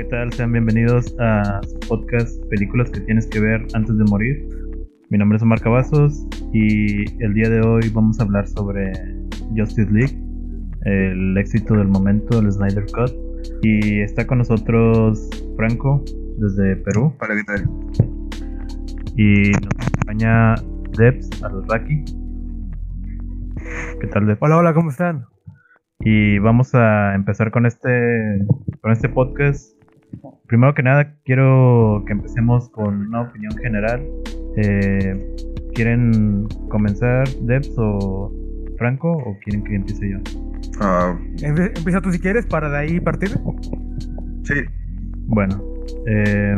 ¿qué tal? Sean bienvenidos a su podcast Películas que tienes que ver antes de morir. Mi nombre es Omar Cavazos y el día de hoy vamos a hablar sobre Justice League, el éxito del momento, el Snyder Cut. Y está con nosotros Franco desde Perú. Hola, ¿qué tal? Y nos acompaña Debs Al-Raki. ¿Qué tal, Debs? Hola, hola, ¿cómo están? Y vamos a empezar con este, con este podcast. Primero que nada, quiero que empecemos con una opinión general. Eh, ¿Quieren comenzar, Debs o Franco, o quieren que empiece yo? Ah, Empieza tú si quieres para de ahí partir. sí, Bueno, eh,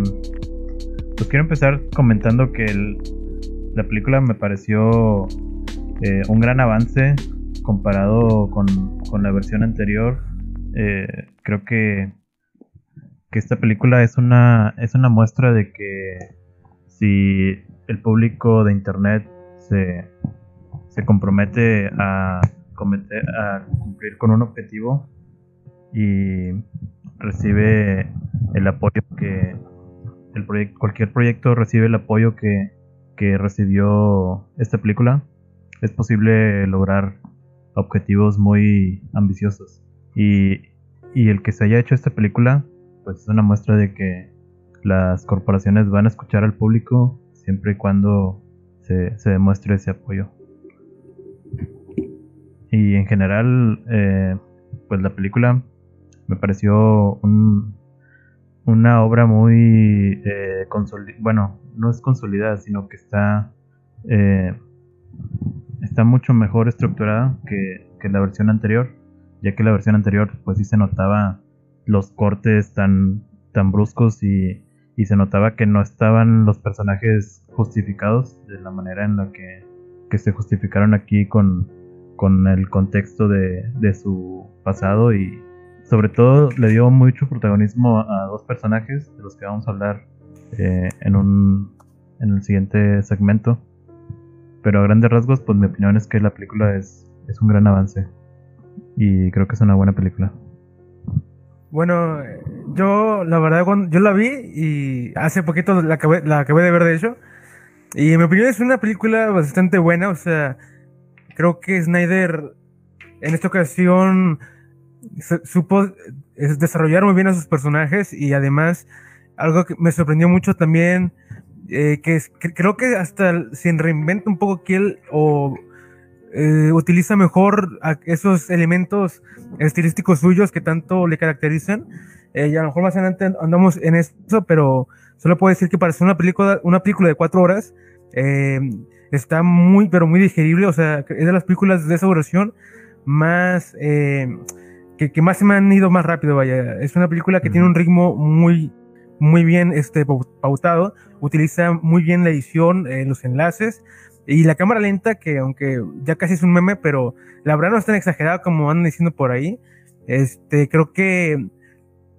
pues quiero empezar comentando que el- la película me pareció eh, un gran avance comparado con, con la versión anterior. Eh, creo que, que esta película es una, es una muestra de que si el público de internet se, se compromete a, cometer- a cumplir con un objetivo y recibe el apoyo que el proyecto cualquier proyecto recibe el apoyo que, que recibió esta película es posible lograr objetivos muy ambiciosos. Y, y el que se haya hecho esta película pues es una muestra de que las corporaciones van a escuchar al público siempre y cuando se, se demuestre ese apoyo. Y en general eh, pues la película me pareció un, una obra muy eh, bueno no es consolidada sino que está eh, está mucho mejor estructurada que, que la versión anterior ya que la versión anterior pues sí se notaba los cortes tan tan bruscos y, y se notaba que no estaban los personajes justificados de la manera en la que, que se justificaron aquí con, con el contexto de, de su pasado y sobre todo le dio mucho protagonismo a dos personajes de los que vamos a hablar eh, en un en el siguiente segmento. Pero a grandes rasgos pues mi opinión es que la película es, es un gran avance y creo que es una buena película Bueno, yo la verdad cuando yo la vi y hace poquito la acabé, de ver de hecho. Y en mi opinión es una película bastante buena, o sea, creo que Snyder en esta ocasión supo eh, desarrollar muy bien a sus personajes y además algo que me sorprendió mucho también eh, que, es- creo que hasta se reinventa un poco aquí él o eh, utiliza mejor a- esos elementos estilísticos suyos que tanto le caracterizan. Eh, y a lo mejor más adelante andamos en eso, pero solo puedo decir que para ser una película, una película de cuatro horas, eh, está muy, pero muy digerible. O sea, es de las películas de esa duración más, eh, que, que más se me han ido más rápido, vaya. Es una película que tiene un ritmo muy, muy bien este, pau- pautado. Utiliza muy bien la edición, eh, los enlaces. Y la cámara lenta, que aunque ya casi es un meme, pero la verdad no es tan exagerada como andan diciendo por ahí. Este, creo que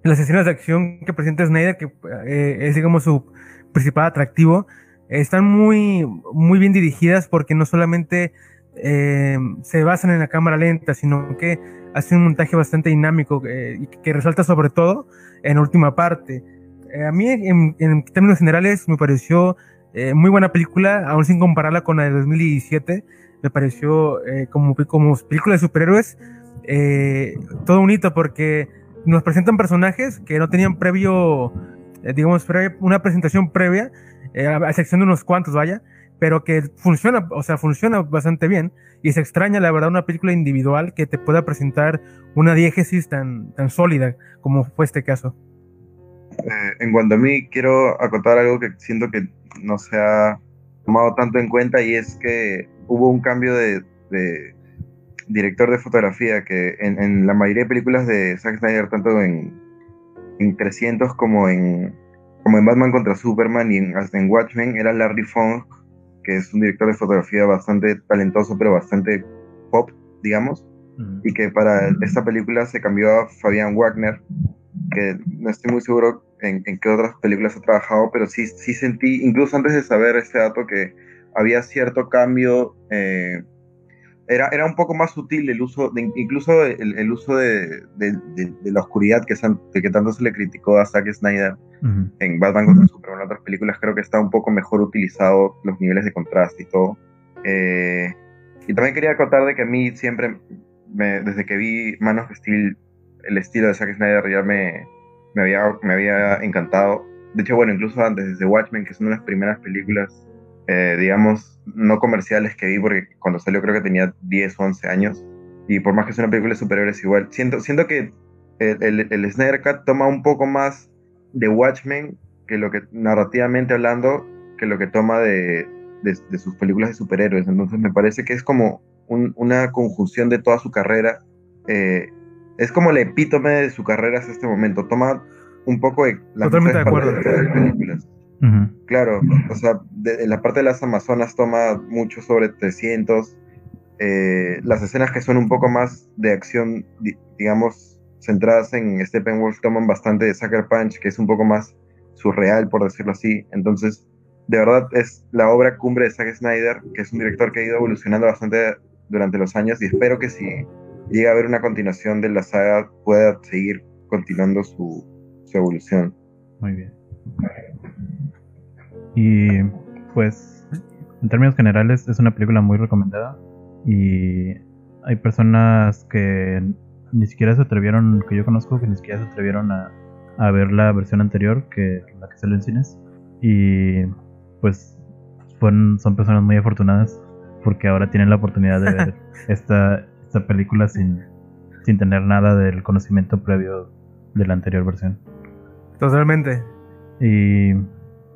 las escenas de acción que presenta Snyder, que eh, es digamos su principal atractivo, están muy, muy bien dirigidas porque no solamente eh, se basan en la cámara lenta, sino que hace un montaje bastante dinámico eh, que resalta sobre todo en última parte. Eh, a mí, en, en términos generales, me pareció eh, muy buena película, aún sin compararla con la de 2017. Me pareció eh, como, como película de superhéroes eh, todo un hito porque nos presentan personajes que no tenían previo, eh, digamos, una presentación previa, a excepción de unos cuantos, vaya, pero que funciona, o sea, funciona bastante bien y se extraña, la verdad, una película individual que te pueda presentar una diégesis tan, tan sólida como fue este caso. En cuanto a mí, quiero acotar algo que siento que no se ha tomado tanto en cuenta y es que hubo un cambio de, de director de fotografía que en, en la mayoría de películas de Zack Snyder, tanto en, en 300 como en, como en Batman contra Superman y en, hasta en Watchmen, era Larry Fong, que es un director de fotografía bastante talentoso, pero bastante pop, digamos y que para esta película se cambió a Fabián Wagner, que no estoy muy seguro en, en qué otras películas ha trabajado, pero sí, sí sentí, incluso antes de saber este dato, que había cierto cambio eh, era, era un poco más sutil el uso, de, incluso el, uso de, la oscuridad que, que tanto se le criticó a Zack Snyder en Batman contra Superman en otras películas, creo que está un poco mejor utilizado los niveles de contraste y todo. Eh, y también quería contar de que a mí siempre, desde que vi Man of Steel, el estilo de Zack Snyder ya me, me, había, me había encantado. De hecho, bueno, incluso antes, desde Watchmen, que es de las primeras películas eh, digamos, no comerciales que vi, porque cuando salió creo que tenía 10 o 11 años. Y por más que sea una película de superhéroes, igual. Siento, siento que el, el, Snyder Cut toma un poco más de Watchmen que lo que, narrativamente hablando, que lo que toma de, de, sus películas de superhéroes. Entonces me parece que es como una conjunción de toda su carrera. Eh, es como el epítome de su carrera hasta este momento. Toma un poco de Totalmente de acuerdo. De las películas. Claro, o sea, en la parte de las Amazonas toma mucho sobre 300. Eh, las escenas que son un poco más de acción, digamos, centradas en Steppenwolf, toman bastante de Sucker Punch, que es un poco más surreal, por decirlo así. Entonces, de verdad es la obra cumbre de Zack Snyder, que es un director que ha ido evolucionando bastante durante los años y espero que si llega a haber una continuación de la saga pueda seguir continuando su, su evolución. Muy bien. Y pues, en términos generales, es una película muy recomendada. Y hay personas que ni siquiera se atrevieron, que yo conozco, que ni siquiera se atrevieron a, a ver la versión anterior, que la que salió en cines. Y pues fueron, son personas muy afortunadas porque ahora tienen la oportunidad de ver esta, esta película sin, sin tener nada del conocimiento previo de la anterior versión. Totalmente. Y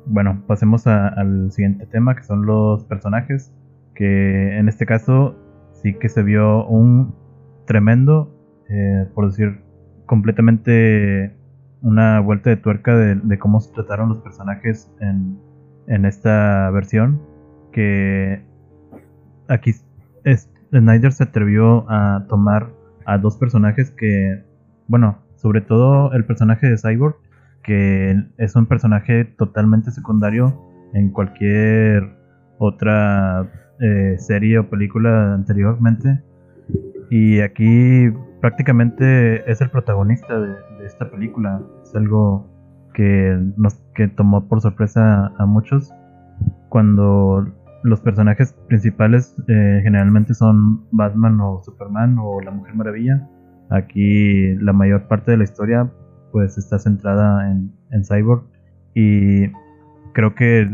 bueno, pasemos al siguiente tema, que son los personajes, que en este caso sí que se vio un tremendo, eh, por decir, completamente una vuelta de tuerca de, cómo se trataron los personajes en, en esta versión, que aquí es, Snyder se atrevió a tomar a dos personajes que, bueno, sobre todo el personaje de Cyborg, que es un personaje totalmente secundario en cualquier otra eh, serie o película anteriormente. Y aquí prácticamente es el protagonista de, esta película. Es algo que nos que tomó por sorpresa a muchos cuando los personajes principales eh, generalmente son Batman o Superman o la Mujer Maravilla. Aquí la mayor parte de la historia pues está centrada en, Cyborg y creo que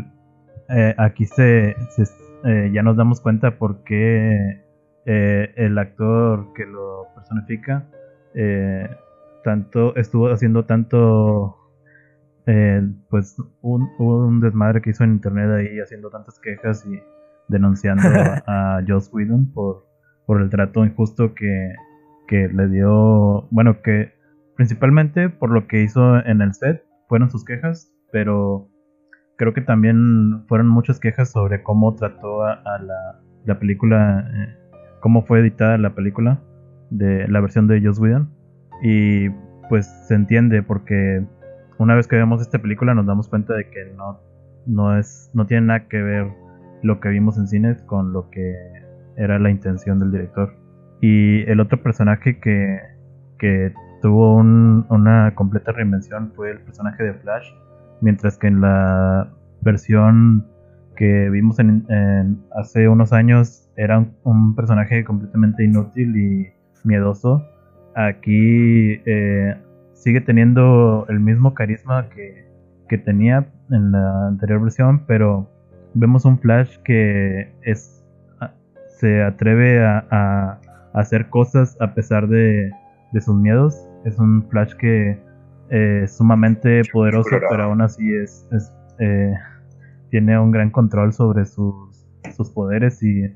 eh, aquí se, eh, ya nos damos cuenta por qué eh, el actor que lo personifica tanto estuvo haciendo tanto pues un, un, desmadre que hizo en internet ahí haciendo tantas quejas y denunciando a, Joss Whedon por, por el trato injusto que, que le dio bueno que principalmente por lo que hizo en el set, fueron sus quejas, pero creo que también fueron muchas quejas sobre cómo trató a, la, película, eh, cómo fue editada la película de la versión de Joss Whedon. Y pues se entiende porque una vez que vemos esta película nos damos cuenta de que no, no, es, no tiene nada que ver lo que vimos en cines con lo que era la intención del director. Y el otro personaje que, que tuvo una completa reinvención fue el personaje de Flash, mientras que en la versión que vimos en, hace unos años era un, personaje completamente inútil y miedoso. Aquí eh, sigue teniendo el mismo carisma que, tenía en la anterior versión, pero vemos un Flash que es se atreve a, hacer cosas a pesar de, de sus miedos. Es un Flash que eh, es sumamente poderoso, pero aún así es, eh, tiene un gran control sobre sus, sus poderes y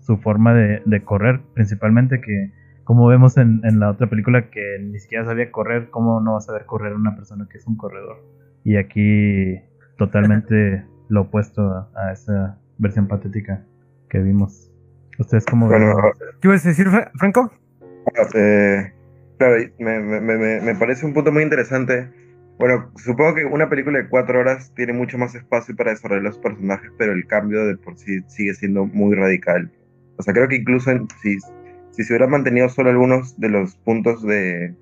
su forma de, correr, principalmente que como vemos en, la otra película que ni siquiera sabía correr, ¿cómo no va a saber correr una persona que es un corredor? Y aquí totalmente lo opuesto a, esa versión patética que vimos. ¿Ustedes cómo ven? ¿Qué ibas a decir, Franco? Eh, Claro, me, me, me, parece un punto muy interesante. Bueno, supongo que una película de cuatro horas tiene mucho más espacio para desarrollar los personajes, pero el cambio de por sí sigue siendo muy radical. O sea, creo que incluso si, si se hubieran mantenido solo algunos de los puntos de,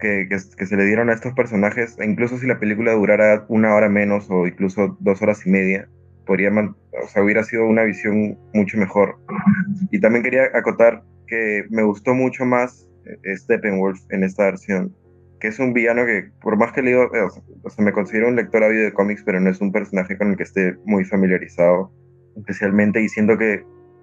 que, que, se le dieron a estos personajes, e incluso si la película durara una hora menos o incluso dos horas y media, podría o sea, hubiera sido una visión mucho mejor. Y también quería acotar que me gustó mucho más eh, Steppenwolf en esta versión, que es un villano que, por más que leo, eh, o sea, me considero un lector ávido de cómics, pero no es un personaje con el que esté muy familiarizado, especialmente, y siento que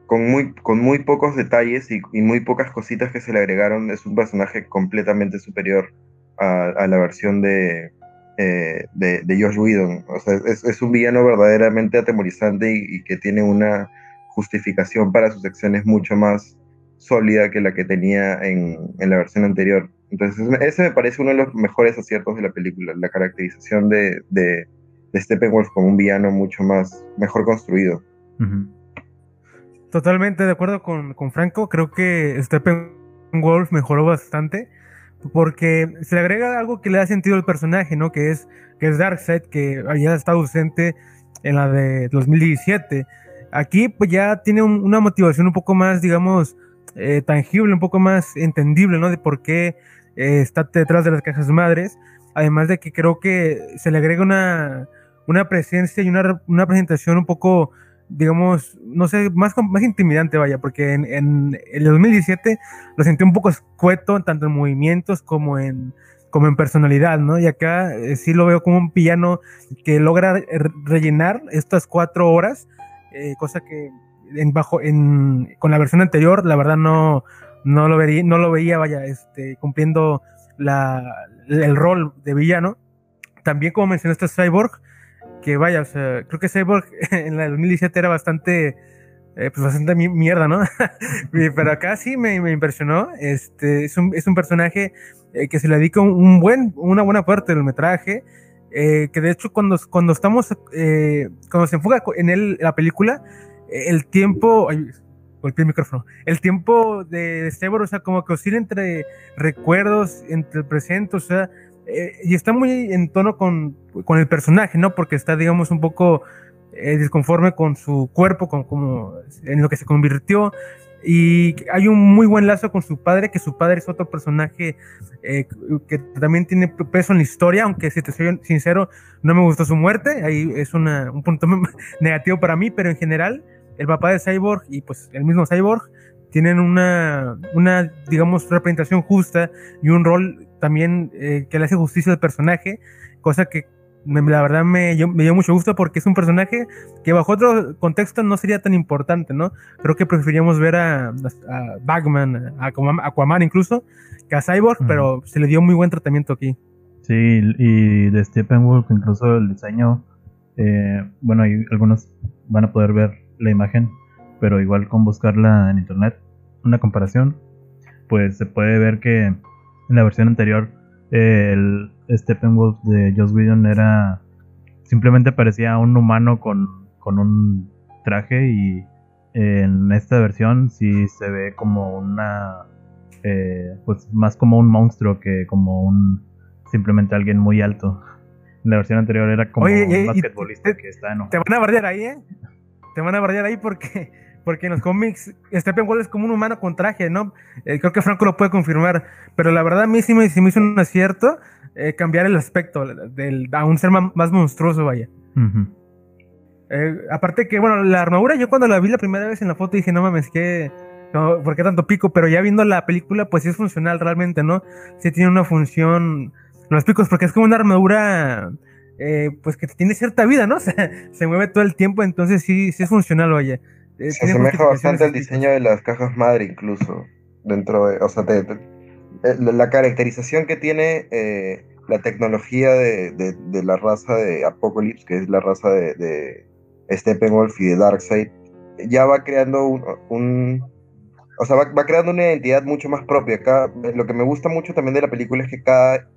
con muy, con muy pocos detalles y, muy pocas cositas que se le agregaron, es un personaje completamente superior a, la versión de, eh, de, de, Josh Whedon. O sea, es, es un villano verdaderamente atemorizante y, que tiene una justificación para sus acciones mucho más sólida que la que tenía en, en, la versión anterior. Entonces, ese me parece uno de los mejores aciertos de la película, la caracterización de, de, de Steppenwolf como un villano mucho más, mejor construido. Totalmente de acuerdo con, con Franco, creo que Steppenwolf mejoró bastante porque se le agrega algo que le da sentido al personaje, ¿no? Que es, que es Darkseid, que había estado ausente en la de 2017. Aquí pues ya tiene una motivación un poco más, digamos, eh, tangible, un poco más entendible, ¿no? De por qué eh, está detrás de las cajas madres. Además de que creo que se le agrega una, una presencia y una, una presentación un poco, digamos, no sé, más, más intimidante, vaya, porque en, en el 2017 lo sentí un poco escueto, tanto en movimientos como en, como en personalidad, ¿no? Y acá eh, sí lo veo como un piano que logra rellenar estas cuatro horas, cosa que en bajo, en, con la versión anterior, la verdad no, no lo vería, no lo veía, vaya, este, cumpliendo la, el rol de villano. También como mencionaste Cyborg, que vaya, o sea, creo que Cyborg en la 2017 era bastante, eh, pues bastante mierda, ¿no? Pero acá sí me, me, impresionó. Este, es un, es un personaje eh, que se le dedica un, buen, una buena parte del metraje. Eh, que de hecho cuando, cuando estamos, cuando se enfoca en él la película, el tiempo, ay, golpeé el micrófono, el tiempo de Cyborg, o sea, como que oscila entre recuerdos, entre el presente, o sea, eh, y está muy en tono con, con, el personaje, ¿no? Porque está, digamos, un poco eh, disconforme con su cuerpo, con como en lo que se convirtió. Y hay un muy buen lazo con su padre, que su padre es otro personaje eh, que también tiene peso en la historia, aunque si te soy sincero, no me gustó su muerte, ahí es una, un punto negativo para mí, pero en general el papá de Cyborg y pues el mismo Cyborg tienen una, una digamos, representación justa y un rol también eh, que le hace justicia al personaje, cosa que la verdad me, me, dio mucho gusto porque es un personaje que bajo otro contexto no sería tan importante, ¿no? Creo que preferiríamos ver a, a Batman, a Aquaman incluso, que a Cyborg, pero se le dio muy buen tratamiento aquí. Sí, y de Steppenwolf incluso el diseño, eh, bueno, hay algunos van a poder ver la imagen, pero igual con buscarla en internet, una comparación, pues se puede ver que en la versión anterior el Steppenwolf de Joss Whedon era simplemente parecía un humano con, con un traje y en esta versión sí se ve como una eh, pues más como un monstruo que como un simplemente alguien muy alto en la versión anterior era como un basquetbolista que está enojado. Te van a bardear ahí, ¿eh? te van a bardear ahí porque, porque en los cómics Steppenwolf es como un humano con traje, ¿no? Eh, creo que Franco lo puede confirmar, pero la verdad a mí sí me, hizo un acierto eh, cambiar el aspecto del, a un ser más monstruoso, vaya. Eh, aparte que, bueno, la armadura yo cuando la vi la primera vez en la foto dije, no mames, que... ¿Por qué tanto pico? Pero ya viendo la película, pues sí es funcional realmente, ¿no? Sí tiene una función los picos, porque es como una armadura eh, pues que tiene cierta vida, ¿no? se mueve todo el tiempo, entonces sí, sí es funcional, oye. Eh, se asemeja bastante al diseño de las cajas madre incluso, dentro de, o sea, eh, la caracterización que tiene la tecnología de, la raza de Apocalypse, que es la raza de, de Steppenwolf y de Darkseid, ya va creando un, o sea, va, creando una identidad mucho más propia. Acá, lo que me gusta mucho también de la película es que cada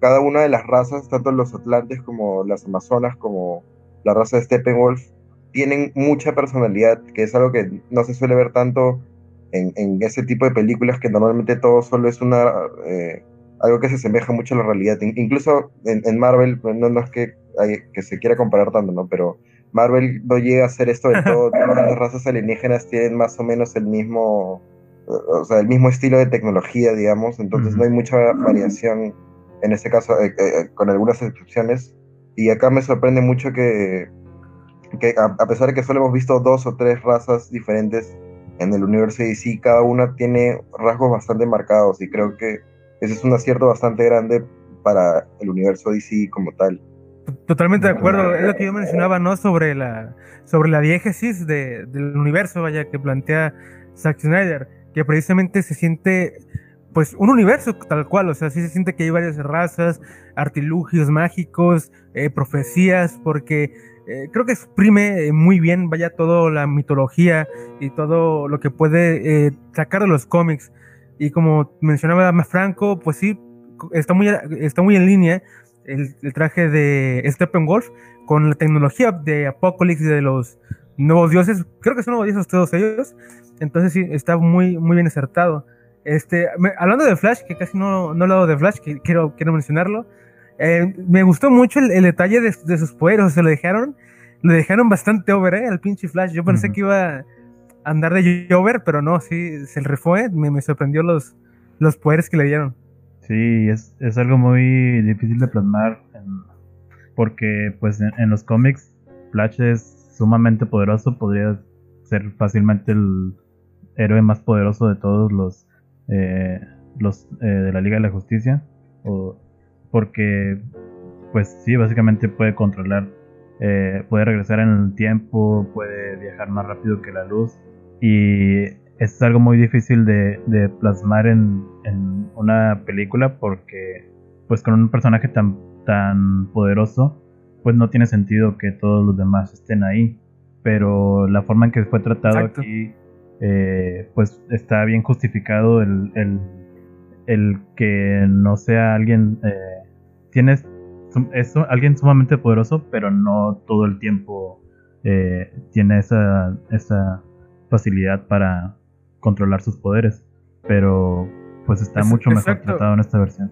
cada una de las razas, tanto los atlantes como las amazonas, como la raza de Steppenwolf, tienen mucha personalidad, que es algo que no se suele ver tanto en, en ese tipo de películas, que normalmente todo solo es una eh, algo que se asemeja mucho a la realidad. incluso en, en Marvel, no, no, es que, hay, que se quiera comparar tanto, ¿no? Pero Marvel no llega a hacer esto de todo. Todas las razas alienígenas tienen más o menos el mismo, o sea, el mismo estilo de tecnología, digamos. Entonces no hay mucha variación en este caso, eh, eh, con algunas excepciones. Y acá me sorprende mucho que, que a, pesar de que solo hemos visto dos o tres razas diferentes en el universo DC, cada una tiene rasgos bastante marcados y creo que ese es un acierto bastante grande para el universo DC como tal. Totalmente de acuerdo, es lo que yo mencionaba, ¿no? Sobre la, sobre la diégesis de, del universo, vaya, que plantea Zack Snyder, que precisamente se siente, pues, un universo tal cual, o sea, sí se siente que hay varias razas, artilugios mágicos, eh, profecías, porque eh, creo que exprime muy bien, vaya, toda la mitología y todo lo que puede eh, sacar de los cómics. Y como mencionaba más Franco, pues sí, está muy, está muy en línea el, traje de Steppenwolf con la tecnología de Apocalypse y de los nuevos dioses. Creo que son nuevos dioses todos ellos. Entonces sí, está muy, muy bien acertado. Este, hablando de Flash, que casi no, no he hablado de Flash, que quiero, quiero mencionarlo. Eh, me gustó mucho el, detalle de, sus poderes, se lo dejaron, lo dejaron bastante over, ¿eh? Al pinche Flash. Yo pensé que iba a andar de over, pero no, sí, se le fue, me, me sorprendió los, los poderes que le dieron. Sí, es, es algo muy difícil de plasmar, porque pues en, los cómics Flash es sumamente poderoso, podría ser fácilmente el héroe más poderoso de todos los, eh, los eh, de la Liga de la Justicia, o, porque pues sí, básicamente puede controlar, eh, puede regresar en el tiempo, puede viajar más rápido que la luz. Y es algo muy difícil de, plasmar en, una película porque pues con un personaje tan, tan poderoso pues no tiene sentido que todos los demás estén ahí. Pero la forma en que fue tratado aquí eh, pues está bien justificado el, el, que no sea alguien eh, tienes es alguien sumamente poderoso pero no todo el tiempo eh, tiene esa, esa facilidad para controlar sus poderes. Pero pues está mucho mejor tratado en esta versión.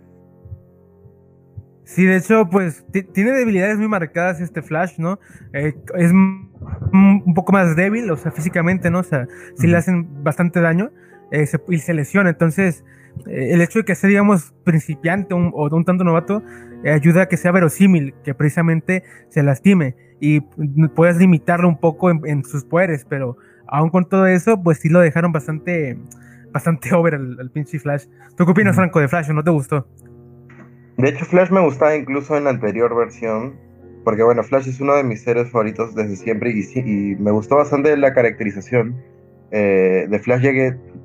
Sí, de hecho, pues tiene debilidades muy marcadas este Flash, ¿no? Eh, es un poco más débil, o sea, físicamente, ¿no? O sea, sí le hacen bastante daño eh, y se lesiona. Entonces, eh, el hecho de que sea, digamos, principiante o un tanto novato, ayuda a que sea verosímil, que precisamente se lastime y puedas limitarlo un poco en sus poderes, pero aún con todo eso, pues sí lo dejaron bastante, bastante over el, pinche Flash. ¿Tú qué opinas, Franco, de Flash? ¿No te gustó? De hecho, Flash me gustaba incluso en la anterior versión, porque bueno, Flash es uno de mis seres favoritos desde siempre y, me gustó bastante la caracterización eh, de Flash, ya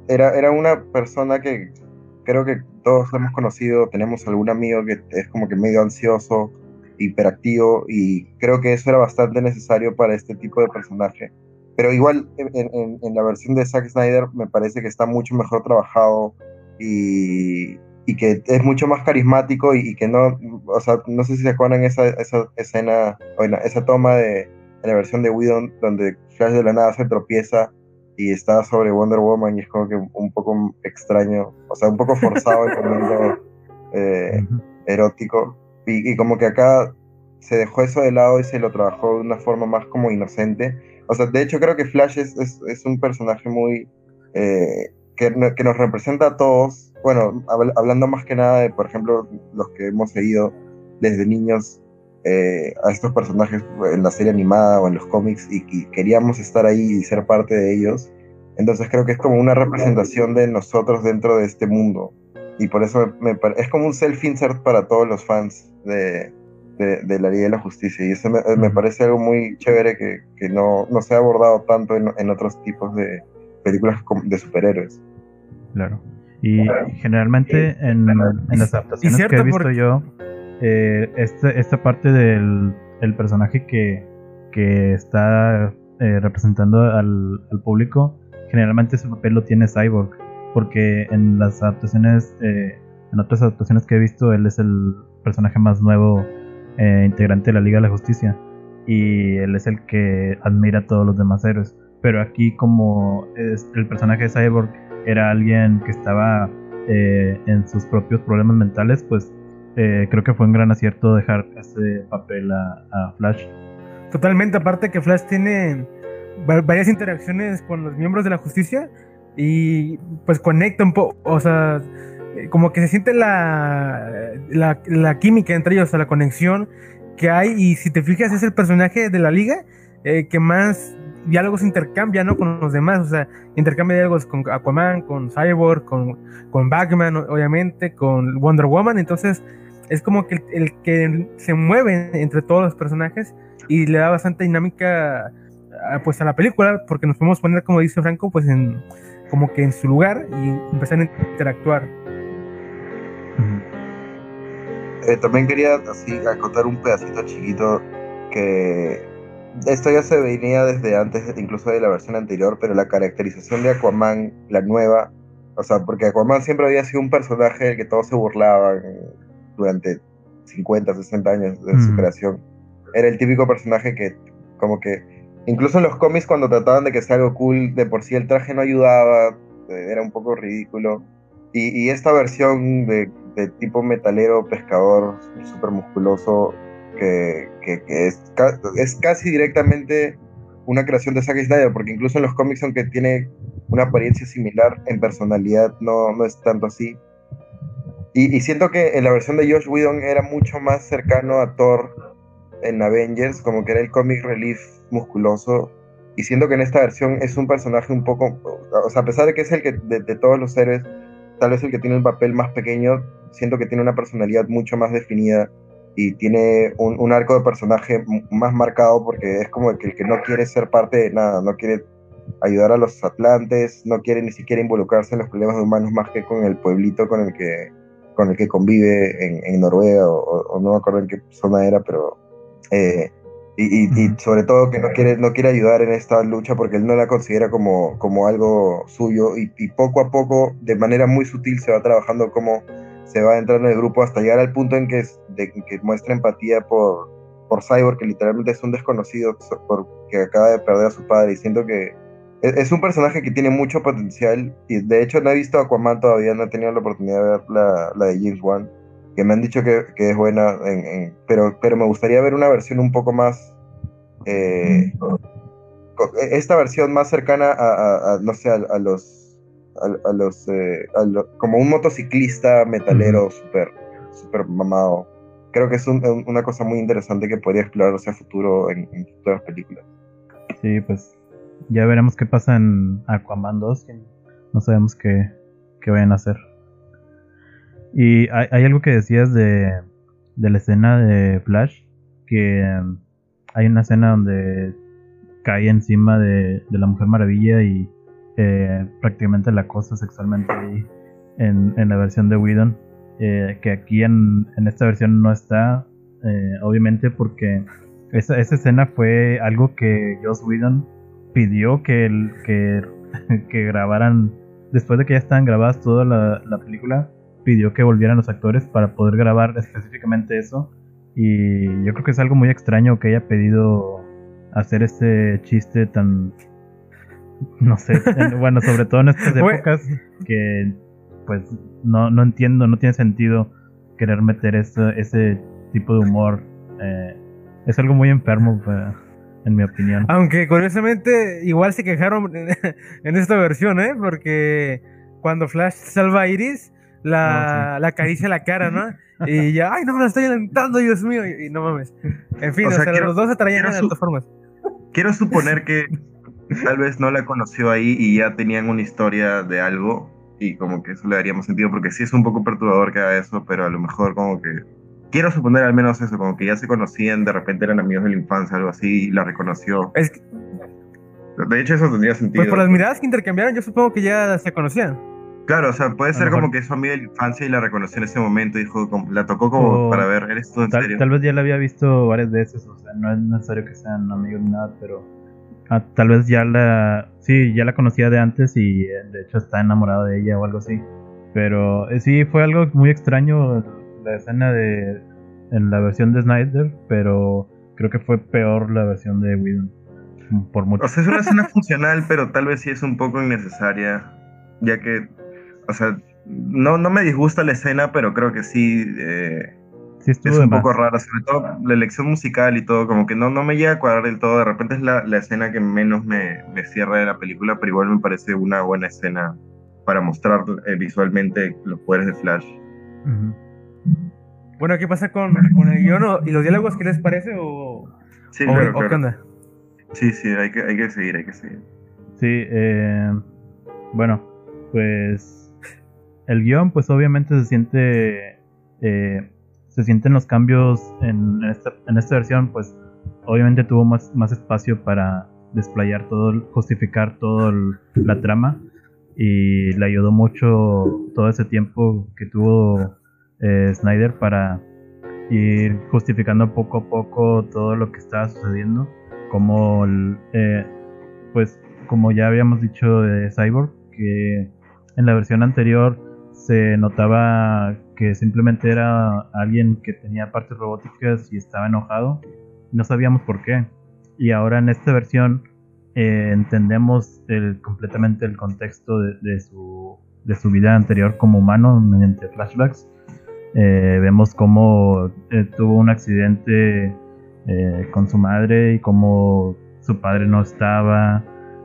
era, era una persona que creo que todos hemos conocido, tenemos algún amigo que es como que medio ansioso, hiperactivo, y creo que eso era bastante necesario para este tipo de personaje. Pero igual en, la versión de Zack Snyder me parece que está mucho mejor trabajado y, que es mucho más carismático y, que no, o sea, no sé si se acuerdan esa, esa escena, o esa toma de la versión de Whedon donde Flash de la nada se tropieza y está sobre Wonder Woman y es como que un poco extraño, o sea, un poco forzado el momento eh, erótico. Y, y como que acá se dejó eso de lado y se lo trabajó de una forma más como inocente. O sea, de hecho creo que Flash es, es, un personaje muy... Eh, que, que, nos representa a todos. Bueno, hablando más que nada de, por ejemplo, los que hemos seguido desde niños eh, a estos personajes en la serie animada o en los cómics y, queríamos estar ahí y ser parte de ellos. Entonces creo que es como una representación de nosotros dentro de este mundo. Y por eso me, es como un self-insert para todos los fans de, de, la Liga de la Justicia. Y eso me, parece algo muy chévere que, no, no, se ha abordado tanto en, otros tipos de películas de superhéroes. Claro. Y generalmente en, las adaptaciones que he visto yo, eh, este, esta parte del el personaje que, que está eh, representando al, público, generalmente ese papel lo tiene Cyborg. Porque en las adaptaciones, eh, en otras adaptaciones que he visto, él es el personaje más nuevo eh, integrante de la Liga de la Justicia. Y él es el que admira a todos los demás héroes. Pero aquí como el personaje de Cyborg era alguien que estaba eh, en sus propios problemas mentales, pues eh, creo que fue un gran acierto dejar ese papel a, Flash. Totalmente, aparte que Flash tiene varias interacciones con los miembros de la justicia y pues conecta un poco, o sea, como que se siente la, la, química entre ellos, o sea, la conexión que hay y si te fijas es el personaje de la liga eh, que más diálogos intercambia, ¿no? Con los demás, o sea, intercambia diálogos con Aquaman, con Cyborg, con, con Batman, obviamente, con Wonder Woman, entonces es como que el, que se mueve entre todos los personajes y le da bastante dinámica pues a la película, porque nos podemos poner, como dice Franco, pues en como que en su lugar y empezar a interactuar. Eh, también quería así acotar un pedacito chiquito que esto ya se venía desde antes, incluso de la versión anterior, pero la caracterización de Aquaman, la nueva, o sea, porque Aquaman siempre había sido un personaje del que todos se burlaban durante 50, 60 años de su creación. Era el típico personaje que, como que, incluso en los cómics cuando trataban de que sea algo cool, de por sí el traje no ayudaba, eh, era un poco ridículo. Y, esta versión de, tipo metalero, pescador, súper musculoso, que, que, es, es, casi directamente una creación de Zack Snyder, porque incluso en los cómics, aunque tiene una apariencia similar, en personalidad no, no es tanto así. Y, siento que en la versión de Josh Whedon era mucho más cercano a Thor en Avengers, como que era el comic relief musculoso. Y siento que en esta versión es un personaje un poco, o sea, a pesar de que es el que de, todos los héroes, tal vez el que tiene el papel más pequeño, siento que tiene una personalidad mucho más definida y tiene un, arco de personaje más marcado porque es como el que, el que no quiere ser parte de nada, no quiere ayudar a los atlantes, no quiere ni siquiera involucrarse en los problemas de humanos más que con el pueblito con el que con el que convive en, Noruega, o, no me acuerdo en qué zona era, pero... Eh, y, sobre todo que no quiere, no quiere ayudar en esta lucha porque él no la considera como, como algo suyo y, poco a poco, de manera muy sutil, se va trabajando como se va entrando en el grupo hasta llegar al punto en que, de, que muestra empatía por, por Cyborg, que literalmente es un desconocido porque acaba de perder a su padre. Y siento que es, un personaje que tiene mucho potencial y de hecho no he visto Aquaman todavía, no he tenido la oportunidad de ver la, la de James Wan, que me han dicho que, que es buena, en, pero, pero me gustaría ver una versión un poco más... Eh, esta versión más cercana a, no sé, a, los... A, los eh, como un motociclista metalero súper super mamado. Creo que es una cosa muy interesante que podría explorar hacia futuro en, en futuras películas. Sí, pues ya veremos qué pasa en Aquaman 2. no sabemos qué, vayan a hacer. Y hay, algo que decías de, de, la escena de Flash. Que um, hay una escena donde cae encima de, la Mujer Maravilla y eh, prácticamente la acosa sexualmente ahí en, en, la versión de Whedon. Eh, que aquí en, en, esta versión no está, eh, obviamente porque esa, esa, escena fue algo que Joss Whedon pidió que, el, que, que grabaran, después de que ya estaban grabadas toda la, la, película, pidió que volvieran los actores para poder grabar específicamente eso. Y yo creo que es algo muy extraño que haya pedido hacer este chiste tan... No sé, bueno, sobre todo en estas épocas que pues no, no entiendo, no tiene sentido querer meter ese, ese tipo de humor. Eh, es algo muy enfermo. Pues en mi opinión. Aunque curiosamente igual se quejaron en esta versión, ¿eh? Porque cuando Flash salva a Iris, la, ah, la acaricia la cara, ¿no? Y ya, ay, no me la estoy alentando, Dios mío, y, no mames. En fin, o sea, los dos se traían de todas formas. Quiero suponer que tal vez no la conoció ahí y ya tenían una historia de algo y como que eso le daría más sentido porque sí es un poco perturbador que haga eso, pero a lo mejor como que quiero suponer al menos eso, como que ya se conocían, de repente eran amigos de la infancia, algo así, y la reconoció. De hecho, eso tendría sentido. Pues por las miradas que intercambiaron, yo supongo que ya se conocían. Claro, o sea, puede ser como que es su amiga de la infancia y la reconoció en ese momento, dijo, la tocó como para ver, ¿eres tú en tal, serio? Tal vez ya la había visto varias veces, o sea, no es necesario que sean amigos ni nada, pero ah, tal vez ya la, sí, ya la conocía de antes y eh, de hecho está enamorado de ella o algo así. Pero eh, sí, fue algo muy extraño la escena de en la versión de Snyder, pero creo que fue peor la versión de Whedon. Por mucho. O sea, es una escena funcional, pero tal vez sí es un poco innecesaria, ya que, o sea, no, no me disgusta la escena, pero creo que sí, eh, Sí, es un más. poco rara, sobre todo la elección musical y todo, como que no, no me llega a cuadrar del todo. De repente es la, la escena que menos me, me cierra de la película, pero igual me parece una buena escena para mostrar eh, visualmente los poderes de Flash. Bueno, ¿qué pasa con, con el guion o- y los diálogos? ¿Qué les parece? ¿O, Sí, o- claro, o claro. qué onda? Sí, sí, hay que, hay que seguir, hay que seguir. Sí, eh, bueno, pues el guion, pues obviamente se siente, eh, se sienten los cambios en, esta, en esta versión, pues obviamente tuvo más, más espacio para desplayar todo, el- justificar toda la trama y le ayudó mucho todo ese tiempo que tuvo eh, Snyder para ir justificando poco a poco todo lo que estaba sucediendo, como eh, pues como ya habíamos dicho de Cyborg, que en la versión anterior se notaba que simplemente era alguien que tenía partes robóticas y estaba enojado. No sabíamos por qué. Y ahora en esta versión eh, entendemos completamente el contexto de, de su, de su vida anterior como humano mediante flashbacks. Eh, vemos cómo eh, tuvo un accidente eh, con su madre y cómo su padre no estaba,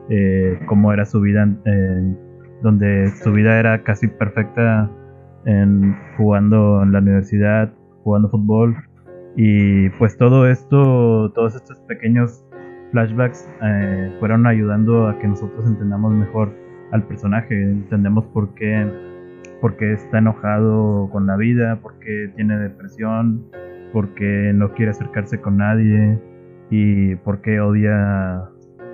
eh, cómo era su vida, donde su vida era casi perfecta en, jugando en la universidad, jugando fútbol. Y pues todo esto, todos estos pequeños flashbacks eh, fueron ayudando a que nosotros entendamos mejor al personaje, entendemos por qué, por qué está enojado con la vida, por qué tiene depresión, por qué no quiere acercarse con nadie y por qué odia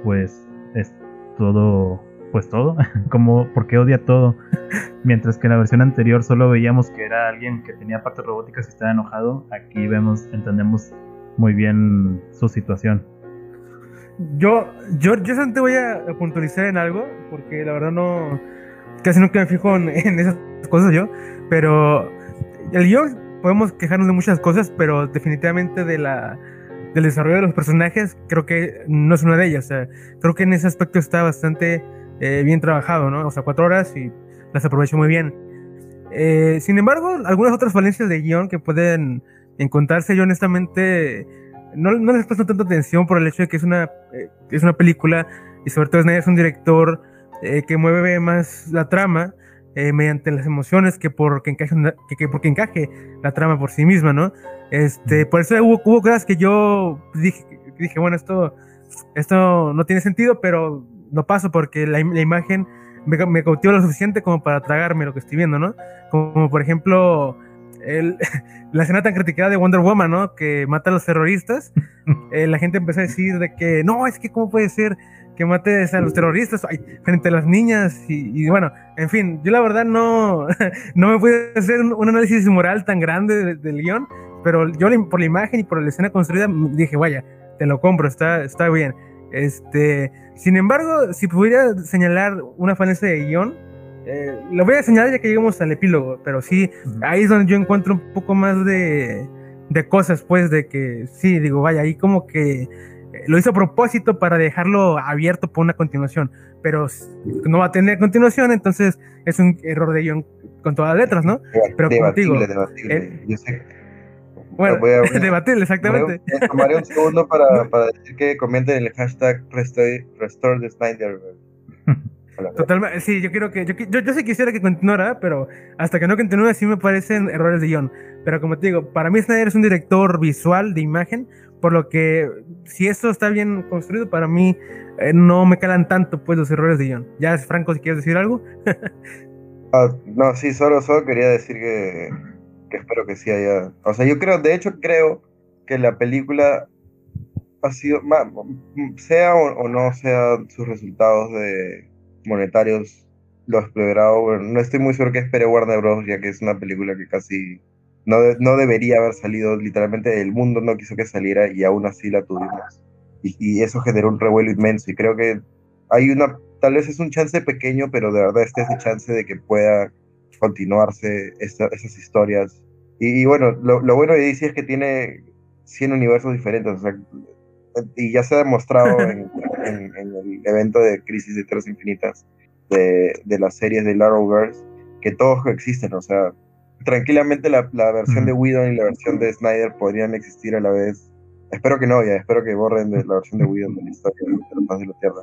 pues es todo pues todo como por qué odia todo mientras que en la versión anterior solo veíamos que era alguien que tenía partes robóticas y estaba enojado aquí vemos entendemos muy bien su situación Yo, yo, yo solamente voy a puntualizar en algo, porque la verdad no. Casi nunca me fijo en, esas cosas yo. Pero el guion podemos quejarnos de muchas cosas, pero definitivamente de la, del desarrollo de los personajes, creo que no es una de ellas. O sea, creo que en ese aspecto está bastante eh, bien trabajado, ¿no? O sea, cuatro horas y las aprovecho muy bien. Eh, sin embargo, algunas otras falencias de guion que pueden encontrarse, yo honestamente no, no les presto tanta atención por el hecho de que es una, eh, es una película y sobre todo Snyder es un director eh, que mueve más la trama eh, mediante las emociones que por que encaje, que, que porque encaje la trama por sí misma, ¿no? Este, por eso hubo, hubo cosas que yo dije, dije, bueno, esto, esto no tiene sentido, pero no paso porque la, la imagen me, me cautiva lo suficiente como para tragarme lo que estoy viendo, ¿no? Como por ejemplo el, la escena tan criticada de Wonder Woman, ¿no? Que mata a los terroristas. Eh, la gente empezó a decir de que no, es que cómo puede ser que mates a los terroristas ay, frente a las niñas y, y bueno, en fin, yo la verdad no, no me pude hacer un, análisis moral tan grande de- del guion, pero yo por la imagen y por la escena construida dije, vaya, te lo compro, está, está bien. Este, sin embargo, si pudiera señalar una falencia de guion, eh, lo voy a señalar ya que lleguemos al epílogo, pero sí, ahí es donde yo encuentro un poco más de, de cosas, pues, de que sí, digo, vaya, ahí como que lo hizo a propósito para dejarlo abierto por una continuación, pero no va a tener continuación, entonces es un error de guion con todas las letras, ¿no? Pero como debatible, debatible. eh, Yo sé. Bueno, Voy a- debatible, exactamente. Me tomaré un segundo para, para decir que comenten el hashtag Restore, restore the Snyder. Hola. Totalmente, sí, yo quiero que, yo, yo, yo sí quisiera que continuara, pero hasta que no continúe sí me parecen errores de guion. Pero como te digo, para mí Snyder es un director visual de imagen, por lo que si esto está bien construido, para mí eh, no me calan tanto pues los errores de guion. Ya, Franco, si quieres decir algo. Ah, no, sí, solo, solo quería decir que, que espero que sí haya. O sea, yo creo, de hecho, creo que la película ha sido, sea o, no sea sus resultados de monetarios, lo explorado. No estoy muy seguro que espere Warner Bros., ya que es una película que casi no, no debería haber salido. Literalmente, el mundo no quiso que saliera y aún así la tuvimos. Y, y eso generó un revuelo inmenso. Y creo que hay una, tal vez es un chance pequeño, pero de verdad está ese chance de que pueda continuarse esta- esas historias. Y, y bueno, lo, lo bueno de DC es que tiene 100 universos diferentes, o sea, y ya se ha demostrado en, en- en el evento de Crisis de Tierras Infinitas de, de las series de Arrowverse que todos coexisten, o sea, tranquilamente la, versión de Whedon y la versión de Snyder podrían existir a la vez. Espero que no, ya, espero que borren de la versión de Whedon de la historia de la paz de la tierra.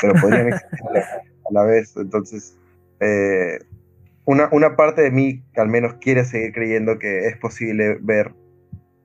Pero podrían existir a la, vez. Entonces, eh, una, una parte de mí al menos quiere seguir creyendo que es posible ver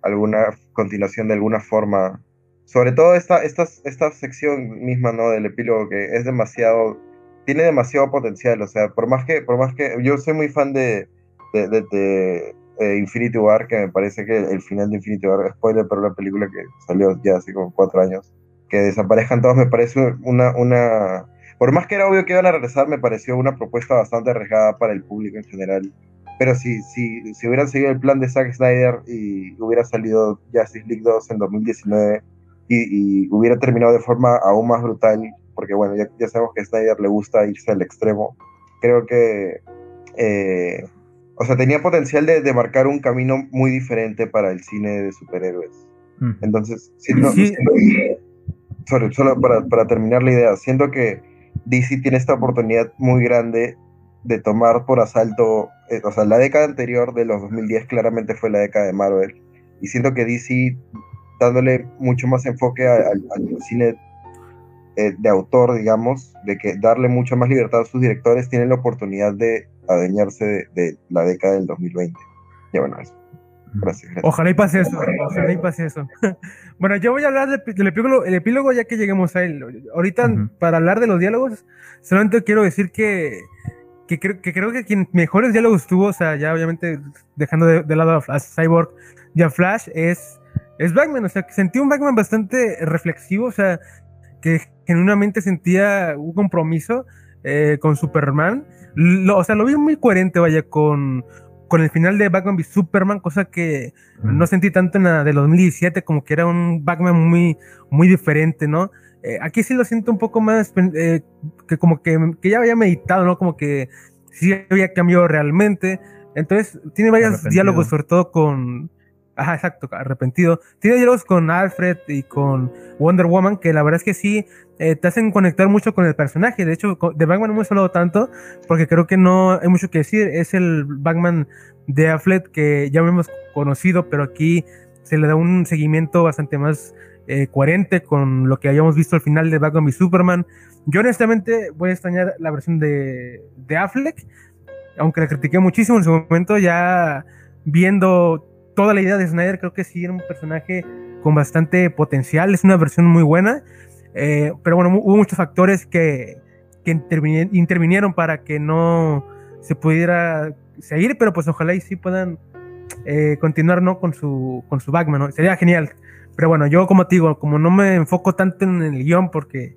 alguna continuación de alguna forma. Sobre todo esta, esta, esta sección misma ¿no? del epílogo que es demasiado, tiene demasiado potencial. O sea, por más que, por más que yo soy muy fan de, de, eh, Infinity War, que me parece que el final de Infinity War, spoiler, pero la película que salió ya hace como cuatro años, que desaparezcan todos, me parece una, una, por más que era obvio que iban a regresar, me pareció una propuesta bastante arriesgada para el público en general. Pero si, si, si hubieran seguido el plan de Zack Snyder y hubiera salido Justice League 2 en 2019 y, hubiera terminado de forma aún más brutal, porque bueno, ya, ya sabemos que a Snyder le gusta irse al extremo, creo que, eh, o sea, tenía potencial de, de, marcar un camino muy diferente para el cine de superhéroes. Entonces, siento, solo para, para terminar la idea, siento que DC tiene esta oportunidad muy grande de tomar por asalto, eh, o sea, la década anterior de los 2010 claramente fue la década de Marvel. Y siento que DC, dándole mucho más enfoque al cine eh, de autor, digamos, de que darle mucha más libertad a sus directores, tienen la oportunidad de adueñarse de, la década del 2020. Ya bueno, eso. Gracias, Ojalá y pase eso, ojalá y pase eso. bueno, yo voy a hablar del, epílogo, el epílogo ya que lleguemos a él. Ahorita, para hablar de los diálogos, solamente quiero decir que que creo, que creo que quien mejores diálogos tuvo, o sea, ya obviamente dejando de, lado a, Cyborg y a Flash, es, es Batman, o sea, que sentí un Batman bastante reflexivo, o sea, que genuinamente sentía un compromiso eh, con Superman, o sea, lo vi muy coherente, vaya, con, con el final de Batman v Superman, cosa que no sentí tanto en la de 2017, como que era un Batman muy, muy diferente, ¿no? Eh, aquí sí lo siento un poco más, eh, que como que, que, ya había meditado, ¿no? Como que sí había cambiado realmente. Entonces, tiene varios diálogos, sobre todo con... Ajá, exacto, arrepentido. Tiene diálogos con Alfred y con Wonder Woman, que la verdad es que sí eh, te hacen conectar mucho con el personaje. De hecho, de Batman no hemos hablado tanto, porque creo que no hay mucho que decir. Es el Batman de Affleck que ya hemos conocido, pero aquí se le da un seguimiento bastante más eh, coherente con lo que habíamos visto al final de Batman y Superman. Yo honestamente voy a extrañar la versión de, de Affleck, aunque la critiqué muchísimo en su momento, ya viendo toda la idea de Snyder, creo que sí era un personaje con bastante potencial, es una versión muy buena, eh, pero bueno, hubo muchos factores que, que intervinieron para que no se pudiera seguir, pero pues ojalá y sí puedan eh, continuar ¿no? con su con su Batman, ¿no? sería genial pero bueno, yo como te digo, como no me enfoco tanto en el guion porque, eh,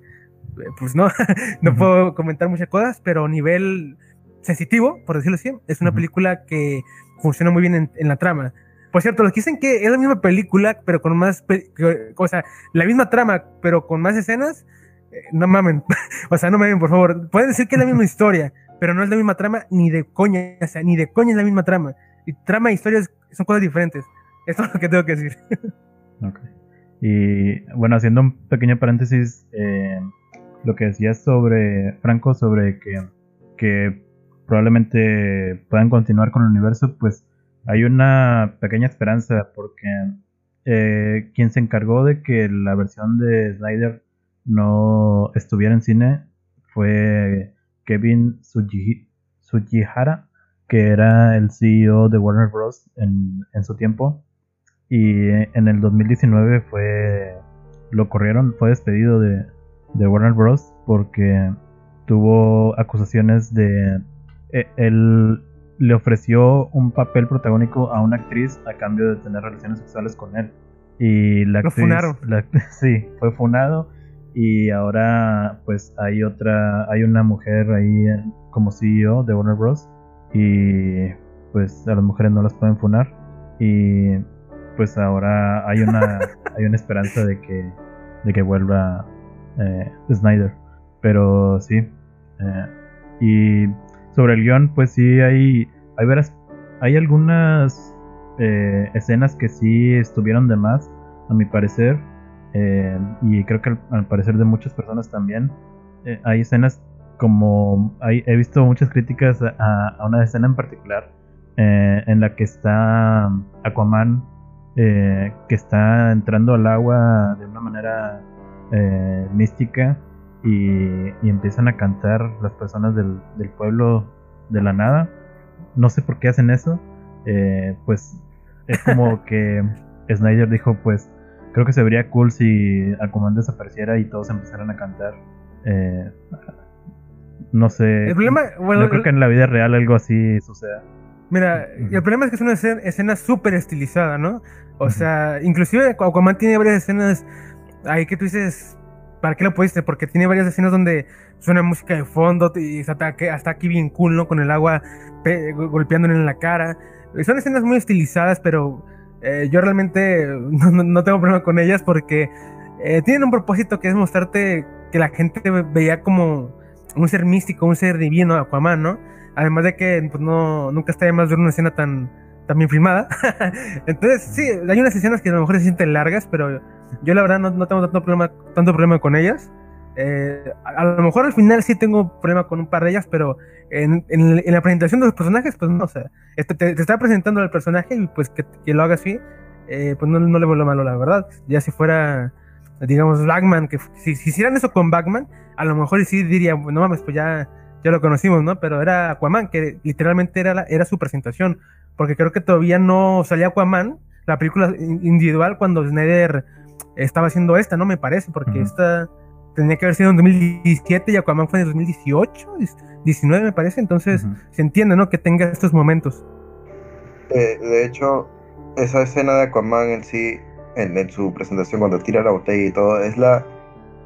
pues no, no puedo comentar muchas cosas, pero a nivel sensitivo, por decirlo así, es una película que funciona muy bien en, la trama. Por cierto, los que dicen que es la misma película, pero con más, o sea, la misma trama, pero con más escenas, eh, no mamen, o sea, no mamen, por favor. Pueden decir que es la misma historia, pero no es la misma trama ni de coña, o sea, ni de coña es la misma trama. Y trama e historias son cosas diferentes. Esto es lo que tengo que decir. Y bueno, haciendo un pequeño paréntesis, eh, lo que decías sobre Franco, sobre que, que probablemente puedan continuar con el universo, pues hay una pequeña esperanza porque eh, quien se encargó de que la versión de Snyder no estuviera en cine fue Kevin Sujihara, que era el CEO de Warner Bros. en, en su tiempo. Y en el 2019 fue. Lo corrieron, fue despedido de, de Warner Bros. porque tuvo acusaciones de. E, él le ofreció un papel protagónico a una actriz a cambio de tener relaciones sexuales con él. Y la actriz. sí, fue funado. Y ahora, pues hay otra. Hay una mujer ahí como CEO de Warner Bros. Y pues a las mujeres no las pueden funar. Y pues ahora hay una, hay una esperanza de que, de que vuelva eh, Snyder. Pero sí. Eh, y sobre el guion, pues sí hay, hay, veras, hay algunas eh, escenas que sí estuvieron de más, a mi parecer. y creo que al, parecer de muchas personas también. hay escenas como... He visto muchas críticas a, a una escena en particular eh, en la que está Aquaman, eh, que está entrando al agua de una manera eh, mística y, empiezan a cantar las personas del, pueblo de la nada. No sé por qué hacen eso. pues es como que Snyder dijo, pues creo que se vería cool si Aquaman desapareciera y todos empezaran a cantar. no sé. El problema, no creo que en la vida real algo así suceda. Mira, el problema es que es una escena, súper estilizada, ¿no? O sea, inclusive Aquaman tiene varias escenas ahí que tú dices, ¿para qué lo pusiste? Porque tiene varias escenas donde suena música de fondo y hasta, aquí bien cool, ¿no? Con el agua golpeándole en la cara. Son escenas muy estilizadas, pero eh, yo realmente no, tengo problema con ellas porque eh, tienen un propósito que es mostrarte que la gente veía como un ser místico, un ser divino, Aquaman, ¿no? Además de que pues, no, nunca está de más ver una escena tan bien filmada. Entonces, sí, hay unas escenas que a lo mejor se sienten largas, pero yo la verdad no, no tengo tanto problema, tanto problema con ellas. Eh, a, lo mejor al final sí tengo problema con un par de ellas, pero en, en, la presentación de los personajes, pues no, o sea, este, te, está presentando al personaje y pues que, que lo haga así, eh, pues no, no le vuelvo malo, la verdad. Ya si fuera, digamos, Batman, que si, si hicieran eso con Batman, a lo mejor sí diría, no mames, pues ya ya lo conocimos, ¿no? Pero era Aquaman, que literalmente era, era su presentación, porque creo que todavía no salía Aquaman, la película individual, cuando Snyder estaba haciendo esta, ¿no? Me parece, porque esta tenía que haber sido en 2017 y Aquaman fue en 2018, 19 me parece, entonces se entiende, ¿no? Que tenga estos momentos. Eh, de hecho, esa escena de Aquaman en sí, en, en, su presentación, cuando tira la botella y todo, es la...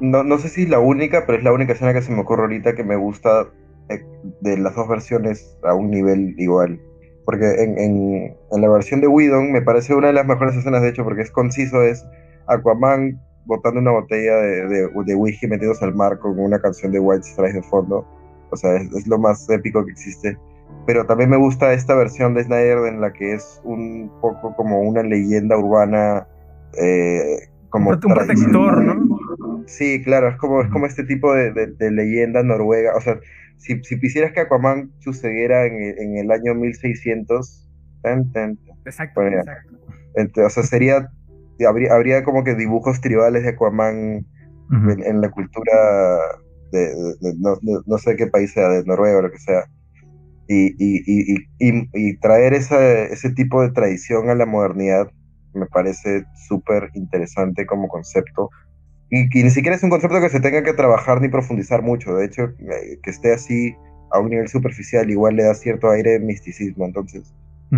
No, no sé si es la única, pero es la única escena que se me ocurre ahorita que me gusta eh, de las dos versiones a un nivel igual. Porque en, en, en, la versión de Whedon me parece una de las mejores escenas, de hecho, porque es conciso, es Aquaman botando una botella de, de, de whisky metiéndose al mar con una canción de White Stripes de fondo. O sea, es, lo más épico que existe. Pero también me gusta esta versión de Snyder en la que es un poco como una leyenda urbana. Eh, como un protector, ¿no? Sí, claro, es como, es como este tipo de, de, de leyenda noruega. O sea, si, si quisieras que Aquaman sucediera en, el año 1600, exacto, exacto. o sea, sería, habría, habría como que dibujos tribales de Aquaman en, la cultura de, no, sé qué país sea, de Noruega o lo que sea. Y, y, y, y traer ese tipo de tradición a la modernidad me parece súper interesante como concepto y, ni siquiera es un concepto que se tenga que trabajar ni profundizar mucho. De hecho, eh, que esté así a un nivel superficial igual le da cierto aire de misticismo. Entonces,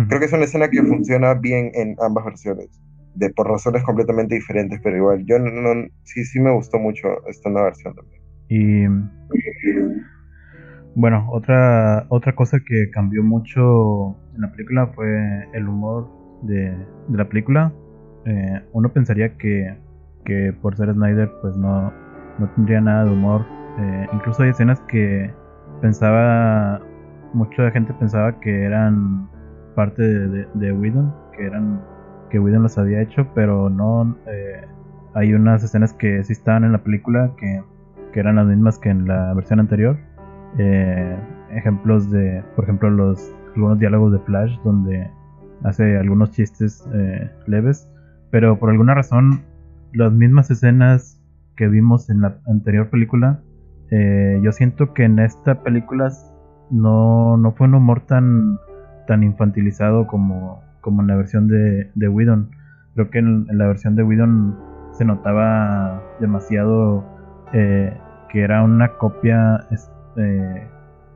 creo que es una escena que funciona bien en ambas versiones. De, por razones completamente diferentes, pero igual, yo no, sí, sí me gustó mucho esta nueva versión también. Y bueno, otra, otra cosa que cambió mucho en la película fue el humor de, de la película. Eh, uno pensaría que que por ser Snyder pues no, no tendría nada de humor. Eh, incluso hay escenas que pensaba, mucha gente pensaba que eran parte de, de, Whedon, que eran que Whedon los había hecho, pero no. Eh, hay unas escenas que sí estaban en la película que, que eran las mismas que en la versión anterior. Eh, ejemplos de, por ejemplo, los algunos diálogos de Flash donde hace algunos chistes leves, pero por alguna razón las mismas escenas que vimos en la anterior película, eh, yo siento que en esta película no, no fue un humor tan, tan infantilizado como, como en la versión de, de Whedon. Creo que en, la versión de Whedon se notaba demasiado eh, que era una copia eh,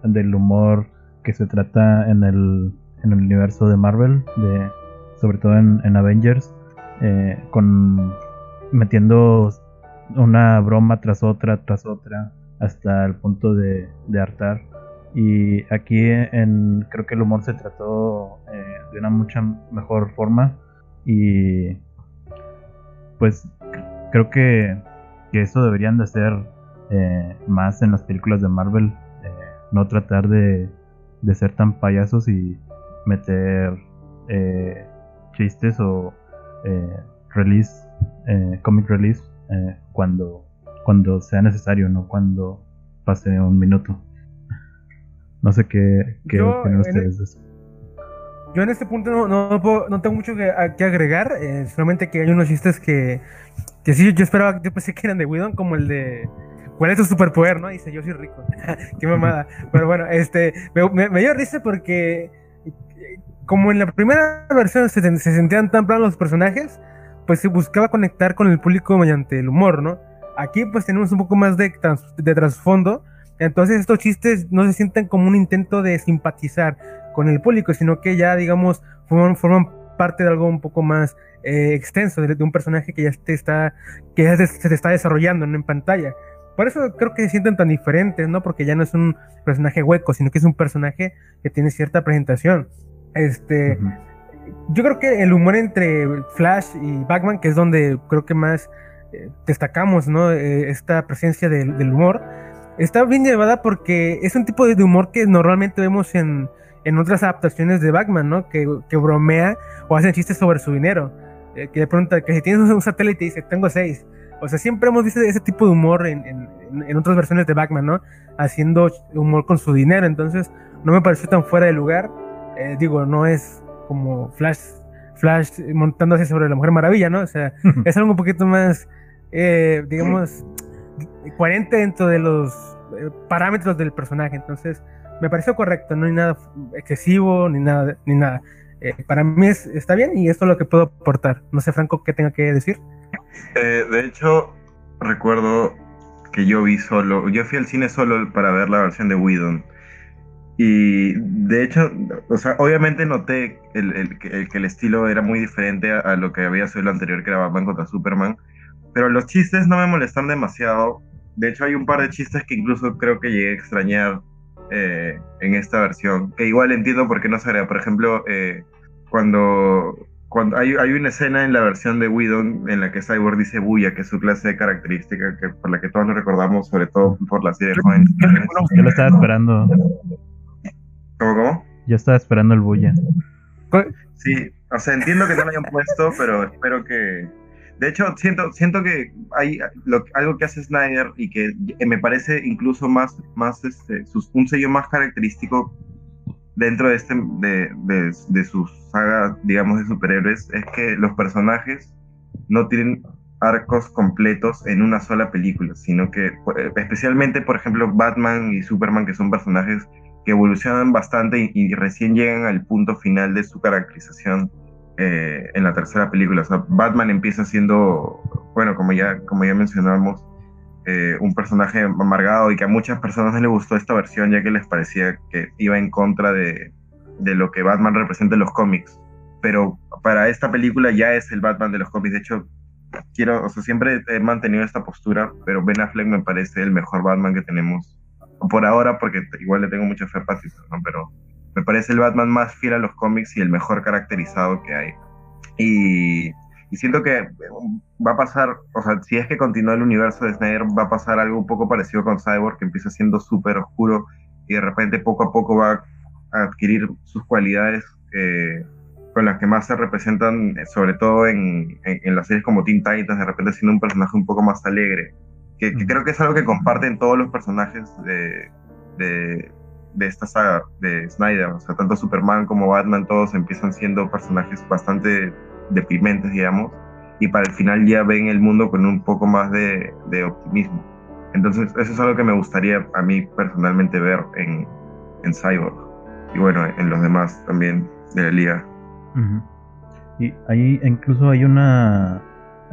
del humor que se trata en el, en el universo de Marvel, de, sobre todo en, en Avengers, con metiendo una broma tras otra, tras otra, hasta el punto de, hartar. Y aquí en, creo que el humor se trató eh, de una mucha mejor forma. Y pues creo que, que eso deberían de hacer eh, más en las películas de Marvel. Eh, no tratar de, de, ser tan payasos y meter chistes o release eh, comic release eh, cuando, cuando sea necesario, no cuando pase un minuto. No sé qué, qué opinan ustedes de eso. yo en este punto no, no, no tengo mucho que, que agregar, eh, solamente que hay unos chistes que, que sí, yo esperaba, yo pensé que eran de Whedon, como el de ¿cuál es tu superpoder? ¿no? Dice, yo soy rico. Qué mamada. Pero bueno, este, me, me, dio risa porque como en la primera versión se, se sentían tan planos los personajes, pues se buscaba conectar con el público mediante el humor, ¿no? Aquí pues tenemos un poco más de, de trasfondo, entonces estos chistes no se sienten como un intento de simpatizar con el público, sino que ya, digamos, forman, forman parte de algo un poco más eh, extenso, de, un personaje que ya te está, que ya se, está desarrollando en pantalla. Por eso creo que se sienten tan diferentes, ¿no? Porque ya no es un personaje hueco, sino que es un personaje que tiene cierta presentación. Este, yo creo que el humor entre Flash y Batman, que es donde creo que más eh, destacamos, ¿no? Eh, esta presencia del, humor, está bien llevada porque es un tipo de humor que normalmente vemos en, en otras adaptaciones de Batman, ¿no? Que, que bromea o hace chistes sobre su dinero. Eh, que le pregunta que si tienes un satélite y dice, tengo seis. O sea, siempre hemos visto ese tipo de humor en, en, otras versiones de Batman, ¿no? Haciendo humor con su dinero. Entonces, no me pareció tan fuera de lugar. Eh, digo, no es como Flash, Flash montándose sobre la Mujer Maravilla, ¿no? O sea, es algo un poquito más, eh, digamos, coherente dentro de los eh, parámetros del personaje. Entonces, me pareció correcto. No hay nada excesivo ni nada, ni nada. para mí está bien y esto es lo que puedo aportar. No sé, Franco, qué tenga que decir. Eh, de hecho, recuerdo que yo vi solo, yo fui al cine solo para ver la versión de Whedon. Y de hecho, o sea, obviamente noté el, que el estilo era muy diferente a, lo que había sido el anterior, que era Batman contra Superman. Pero los chistes no me molestan demasiado. De hecho, hay un par de chistes que incluso creo que llegué a extrañar eh, en esta versión. Que igual entiendo por qué no se Por ejemplo, eh, cuando cuando hay, hay, una escena en la versión de Whedon en la que Cyborg dice bulla, que es su clase de característica que, por la que todos nos recordamos, sobre todo por la serie de jóvenes. Yo lo estaba esperando. ¿Cómo, cómo? Yo estaba esperando el bulla. Sí, o sea, entiendo que no lo hayan puesto, pero espero que... De hecho, siento, siento que hay algo que hace Snyder y que me parece incluso más, más este, un sello más característico dentro de, este, de, de, de su saga, digamos, de superhéroes, es que los personajes no tienen arcos completos en una sola película, sino que especialmente, por ejemplo, Batman y Superman, que son personajes que evolucionan bastante y, recién llegan al punto final de su caracterización eh, en la tercera película. O sea, Batman empieza siendo, bueno, como ya, como ya mencionamos, eh, un personaje amargado y que a muchas personas no les gustó esta versión ya que les parecía que iba en contra de, de lo que Batman representa en los cómics. Pero para esta película ya es el Batman de los cómics. De hecho, quiero, o sea, siempre he mantenido esta postura, pero Ben Affleck me parece el mejor Batman que tenemos por ahora, porque igual le tengo mucha fe a Pattinson, ¿no? Pero me parece el Batman más fiel a los cómics y el mejor caracterizado que hay. Y y siento que va a pasar, o sea, si es que continúa el universo de Snyder, va a pasar algo un poco parecido con Cyborg, que empieza siendo súper oscuro y de repente poco a poco va a adquirir sus cualidades eh, con las que más se representan, eh, sobre todo en, en, las series como Teen Titans, de repente siendo un personaje un poco más alegre, que, creo que es algo que comparten todos los personajes de, de, de esta saga de Snyder, o sea, tanto Superman como Batman, todos empiezan siendo personajes bastante deprimentes, digamos, y para el final ya ven el mundo con un poco más de, optimismo. Entonces, eso es algo que me gustaría a mí personalmente ver en, en Cyborg y bueno, en los demás también de la liga. Y ahí incluso hay una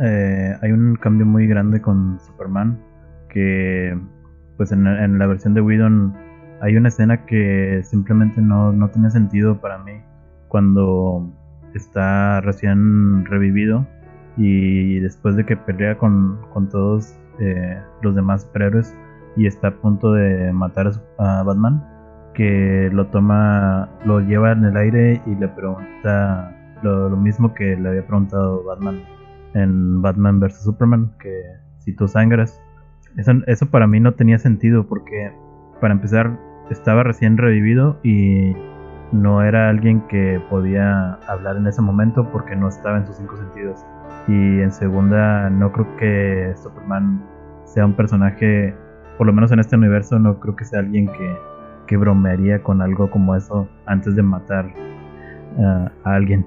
eh, hay un cambio muy grande con Superman que pues en, en, la versión de Whedon hay una escena que simplemente no, no tiene sentido para mí cuando está recién revivido y después de que pelea con, todos eh, los demás superhéroes y está a punto de matar a, Batman, que lo toma, lo lleva en el aire y le pregunta lo, mismo que le había preguntado Batman en Batman vs. Superman, que si tú sangras. Eso, eso para mí no tenía sentido porque, para empezar, estaba recién revivido y no era alguien que podía hablar en ese momento porque no estaba en sus cinco sentidos. Y en segunda, no creo que Superman sea un personaje, por lo menos en este universo, no creo que sea alguien que, que bromearía con algo como eso antes de matar a alguien.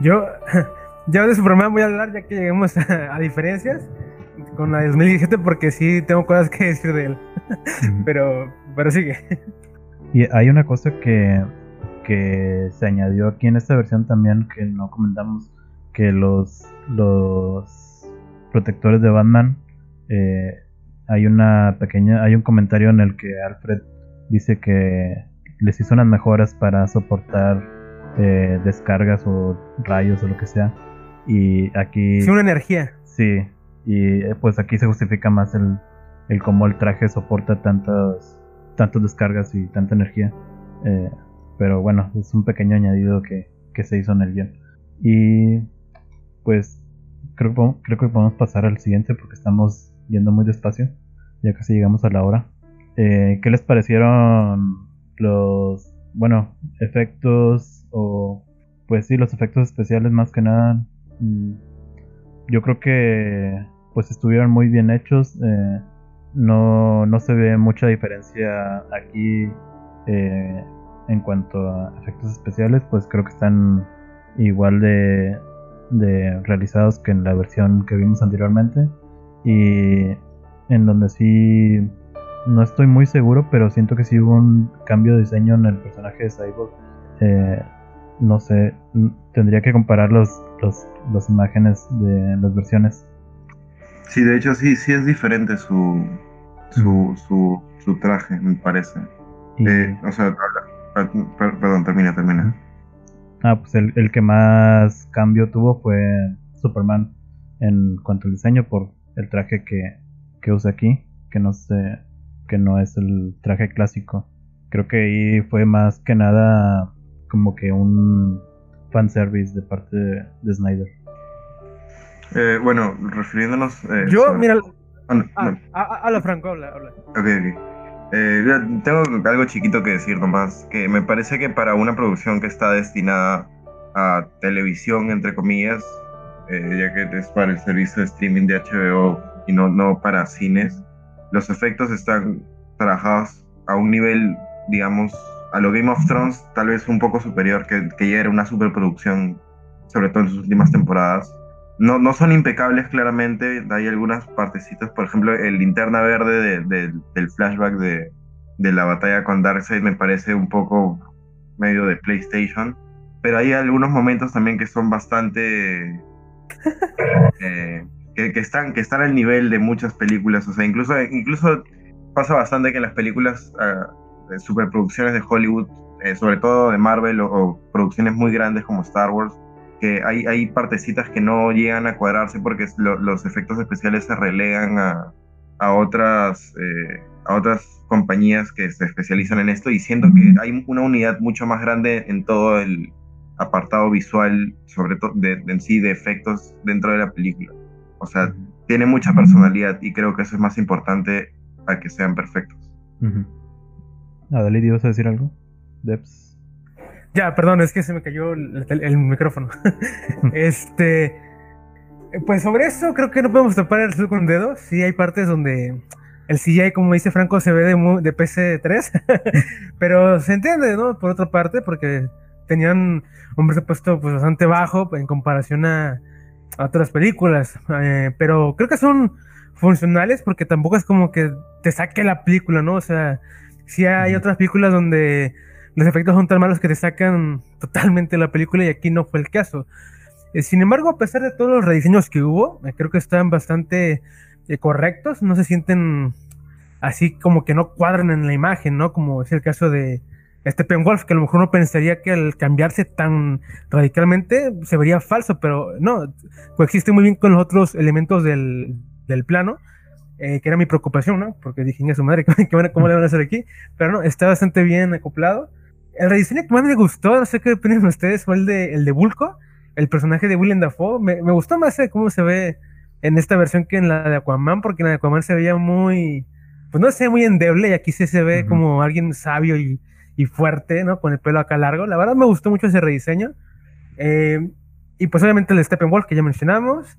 Yo, ya de Superman voy a hablar ya que lleguemos a, diferencias con la de 2017 porque sí tengo cosas que decir de él. Pero, pero sigue. Y hay una cosa que, que se añadió aquí en esta versión también que no comentamos, que los, los protectores de Batman, eh, hay una pequeña, hay un comentario en el que Alfred dice que les hizo unas mejoras para soportar eh, descargas o rayos o lo que sea. Y aquí... Sí, una energía. Sí, y eh, pues aquí se justifica más el, el cómo el traje soporta tantas, tantas descargas y tanta energía. Eh, pero bueno, es un pequeño añadido que, que se hizo en el guion. Y pues creo creo que podemos pasar al siguiente porque estamos yendo muy despacio. Ya casi llegamos a la hora. Eh, ¿Qué les parecieron los, bueno, efectos o, pues sí, los efectos especiales más que nada? Mm, yo creo que pues estuvieron muy bien hechos. Eh, no, no se ve mucha diferencia aquí eh, en cuanto a efectos especiales, pues creo que están igual de, realizados que en la versión que vimos anteriormente. Y en donde sí no estoy muy seguro, pero siento que sí hubo un cambio de diseño en el personaje de Cyborg. Eh, no sé, tendría que comparar los, los, las imágenes de las versiones. Sí, de hecho sí, sí es diferente su, su, su, su traje, me parece. Eh, o sea, perdón, termina, termina. Ah, pues el, el que más cambio tuvo fue Superman en cuanto al diseño por el traje que, que usa aquí, que no sé, que no es el traje clásico. Creo que ahí fue más que nada como que un fanservice de parte de, Snyder. Eh, bueno, refiriéndonos. Eh, Yo, mira. Ah, ah, habla, Franco, habla, habla. Ok, ok. Eh, tengo algo chiquito que decir nomás, que me parece que para una producción que está destinada a televisión, entre comillas, ya que es para el servicio de streaming de HBO y no, no para cines, los efectos están trabajados a un nivel, digamos, a lo Game of Thrones, tal vez un poco superior, que, que ya era una superproducción, sobre todo en sus últimas temporadas. No, no son impecables, claramente. Hay algunas partecitas, por ejemplo, el linterna verde del flashback de, de la batalla con Darkseid me parece un poco medio de PlayStation. Pero hay algunos momentos también que son bastante. Eh, que, están, que están al nivel de muchas películas. O sea, incluso, incluso pasa bastante que en las películas, uh, superproducciones de Hollywood, eh, sobre todo de Marvel o, producciones muy grandes como Star Wars, que hay, hay partecitas que no llegan a cuadrarse porque los efectos especiales se relegan a, a otras, eh, a otras compañías que se especializan en esto y siento que hay una unidad mucho más grande en todo el apartado visual, sobre todo en sí de efectos dentro de la película. O sea, tiene mucha personalidad y creo que eso es más importante a que sean perfectos. Uh ¿ibas a decir algo? Debs. Ya, perdón, es que se me cayó el, micrófono. este. Pues sobre eso creo que no podemos tapar el sol con dedos. Sí, hay partes donde el CGI, como dice Franco, se ve de, de PC3. pero se entiende, ¿no? Por otra parte, porque tenían un presupuesto pues, bastante bajo en comparación a, otras películas. Eh, pero creo que son funcionales porque tampoco es como que te saque la película, ¿no? O sea, si hay otras películas donde los efectos son tan malos que te sacan totalmente la película y aquí no fue el caso. Eh, sin embargo, a pesar de todos los rediseños que hubo, eh, creo que están bastante correctos, no se sienten así como que no cuadran en la imagen, ¿no? Como es el caso de, Steppenwolf, que a lo mejor uno pensaría que al cambiarse tan radicalmente se vería falso, pero no, coexiste muy bien con los otros elementos del, plano, eh, que era mi preocupación, ¿no? Porque dije, a su madre, ¿cómo le van a hacer aquí? Pero no, está bastante bien acoplado. El rediseño que más me gustó, no sé qué opinan ustedes, fue el de, el de Bulko, el personaje de William Dafoe. Me, me gustó más eh, cómo se ve en esta versión que en la de Aquaman, porque en la de Aquaman se veía muy, pues no sé, muy endeble y aquí sí se ve como alguien sabio y y fuerte, ¿no? Con el pelo acá largo. La verdad me gustó mucho ese rediseño. Eh, y pues obviamente el Steppenwolf que ya mencionamos.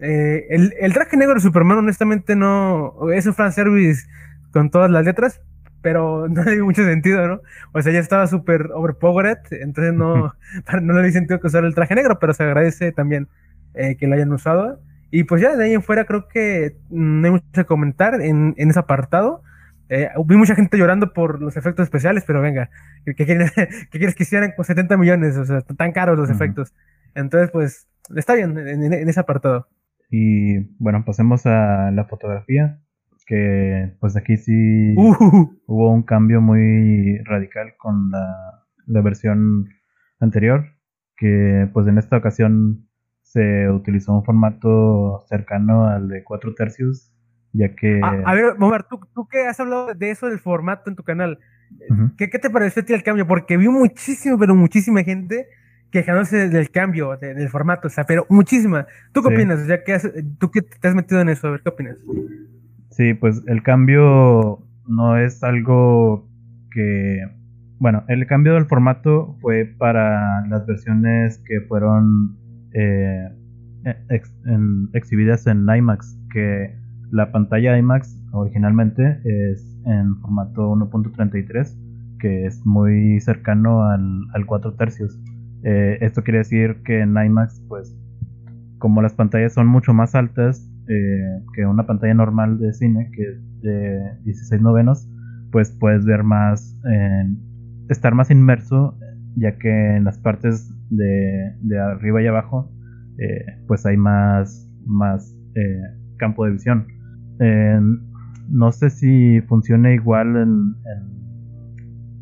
Eh, el, traje negro de Superman, honestamente, no. Es un fan service con todas las letras. Pero no le dio mucho sentido, ¿no? O sea, ya estaba súper overpowered, entonces no, no le dio sentido que usar el traje negro, pero se agradece también eh, que lo hayan usado. Y pues ya de ahí en fuera creo que no hay mucho que comentar en, en ese apartado. Eh, vi mucha gente llorando por los efectos especiales, pero venga, ¿qué, quieres, que hicieran con 70 millones? O sea, tan caros los efectos. Entonces, pues, está bien en, ese apartado. Y bueno, pasemos a la fotografía, que pues aquí sí uh. hubo un cambio muy radical con la, la versión anterior, que pues en esta ocasión se utilizó un formato cercano al de 4 tercios ya que... A, ver, Omar, ¿tú, tú que has hablado de eso del formato en tu canal, ¿qué, te pareció a ti el cambio? Porque vi muchísimo, pero muchísima gente quejándose del cambio, del formato, o sea, pero muchísima. ¿Tú qué opinas? Ya que tú que te has metido en eso, a ver, ¿qué opinas? Sí, pues el cambio no es algo que... Bueno, el cambio del formato fue para las versiones que fueron eh, exhibidas en IMAX, que la pantalla IMAX originalmente es en formato 1.33, que es muy cercano al, al 4 tercios. Eh, esto quiere decir que en IMAX, pues, como las pantallas son mucho más altas eh, que una pantalla normal de cine, que es de 16 novenos, pues puedes ver más, estar más inmerso, ya que en las partes de, de arriba y abajo, eh, pues hay más, más campo de visión. Eh, no sé si funciona igual en,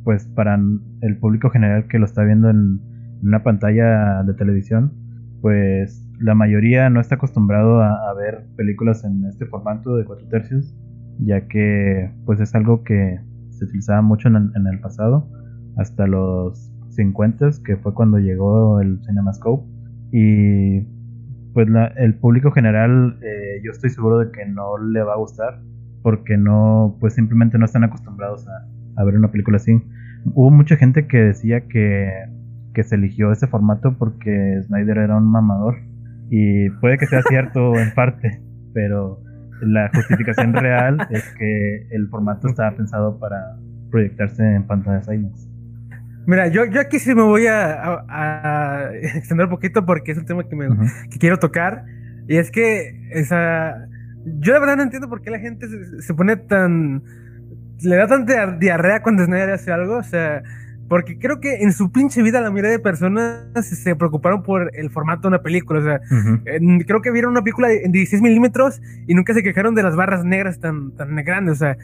pues para el público general que lo está viendo en, una pantalla de televisión, pues la mayoría no está acostumbrado a, ver películas en este formato de 4 tercios, ya que pues es algo que se utilizaba mucho en, el pasado, hasta los 50, que fue cuando llegó el CinemaScope. Y pues el público general eh, yo estoy seguro de que no le va a gustar porque no pues simplemente no están acostumbrados a, ver una película así hubo mucha gente que decía que se eligió ese formato porque Snyder era un mamador y puede que sea cierto en parte pero la justificación real es que el formato estaba pensado para proyectarse en pantallas IMAX Mira, yo, yo aquí sí me voy a, extender un poquito porque es un tema que, me, quiero tocar. Y es que, esa, yo de verdad no entiendo por qué la gente se, pone tan... Le da tanta diarrea cuando Snyder hace algo. O sea, porque creo que en su pinche vida la mayoría de personas se preocuparon por el formato de una película. O sea, creo que vieron una película en 16 milímetros y nunca se quejaron de las barras negras tan, tan grandes. O sea,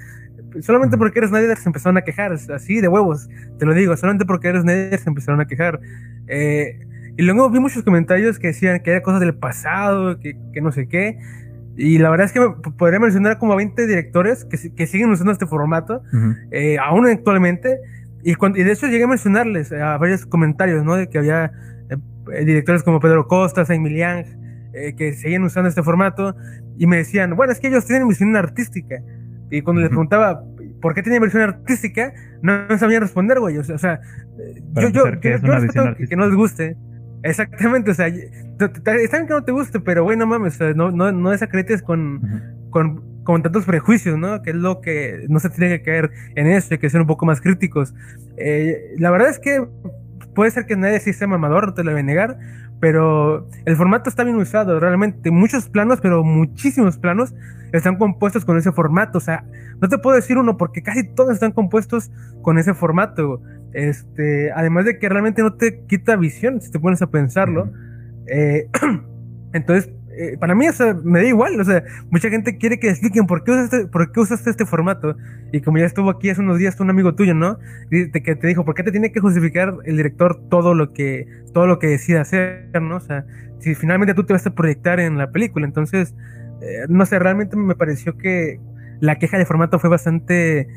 solamente porque eres Snyder se empezaron a quejar, así de huevos, te lo digo, solamente porque eres Snyder se empezaron a quejar. Eh, y luego vi muchos comentarios que decían que era cosas del pasado, que, que no sé qué. Y la verdad es que podría mencionar como a 20 directores que, que siguen usando este formato, eh, aún actualmente. Y, cuando, y de hecho llegué a mencionarles a varios comentarios, ¿no? De que había eh, directores como Pedro Costa, Saint Milian, que seguían usando este formato. Y me decían, bueno, es que ellos tienen visión artística. Y cuando les preguntaba por qué tenía versión artística, no, sabían responder, güey. O sea, yo, yo, que, que, no les guste. Exactamente, o sea, está bien que no te guste, pero güey, no mames, no, no, no desacredites con, con, con, tantos prejuicios, ¿no? Que es lo que no se tiene que caer en eso, hay que ser un poco más críticos. Eh, la verdad es que puede ser que nadie sea mamador, no te lo voy a negar, pero el formato está bien usado, realmente. Muchos planos, pero muchísimos planos están compuestos con ese formato. O sea, no te puedo decir uno porque casi todos están compuestos con ese formato. Este, además de que realmente no te quita visión si te pones a pensarlo. Eh, entonces, eh, para mí, me da igual. O sea, mucha gente quiere que expliquen por qué, usaste, por qué usaste este formato. Y como ya estuvo aquí hace unos días un amigo tuyo, ¿no? que te dijo, ¿por qué te tiene que justificar el director todo lo que, todo lo que decida hacer, ¿no? O sea, si finalmente tú te vas a proyectar en la película. Entonces, eh, no sé, realmente me pareció que la queja de formato fue bastante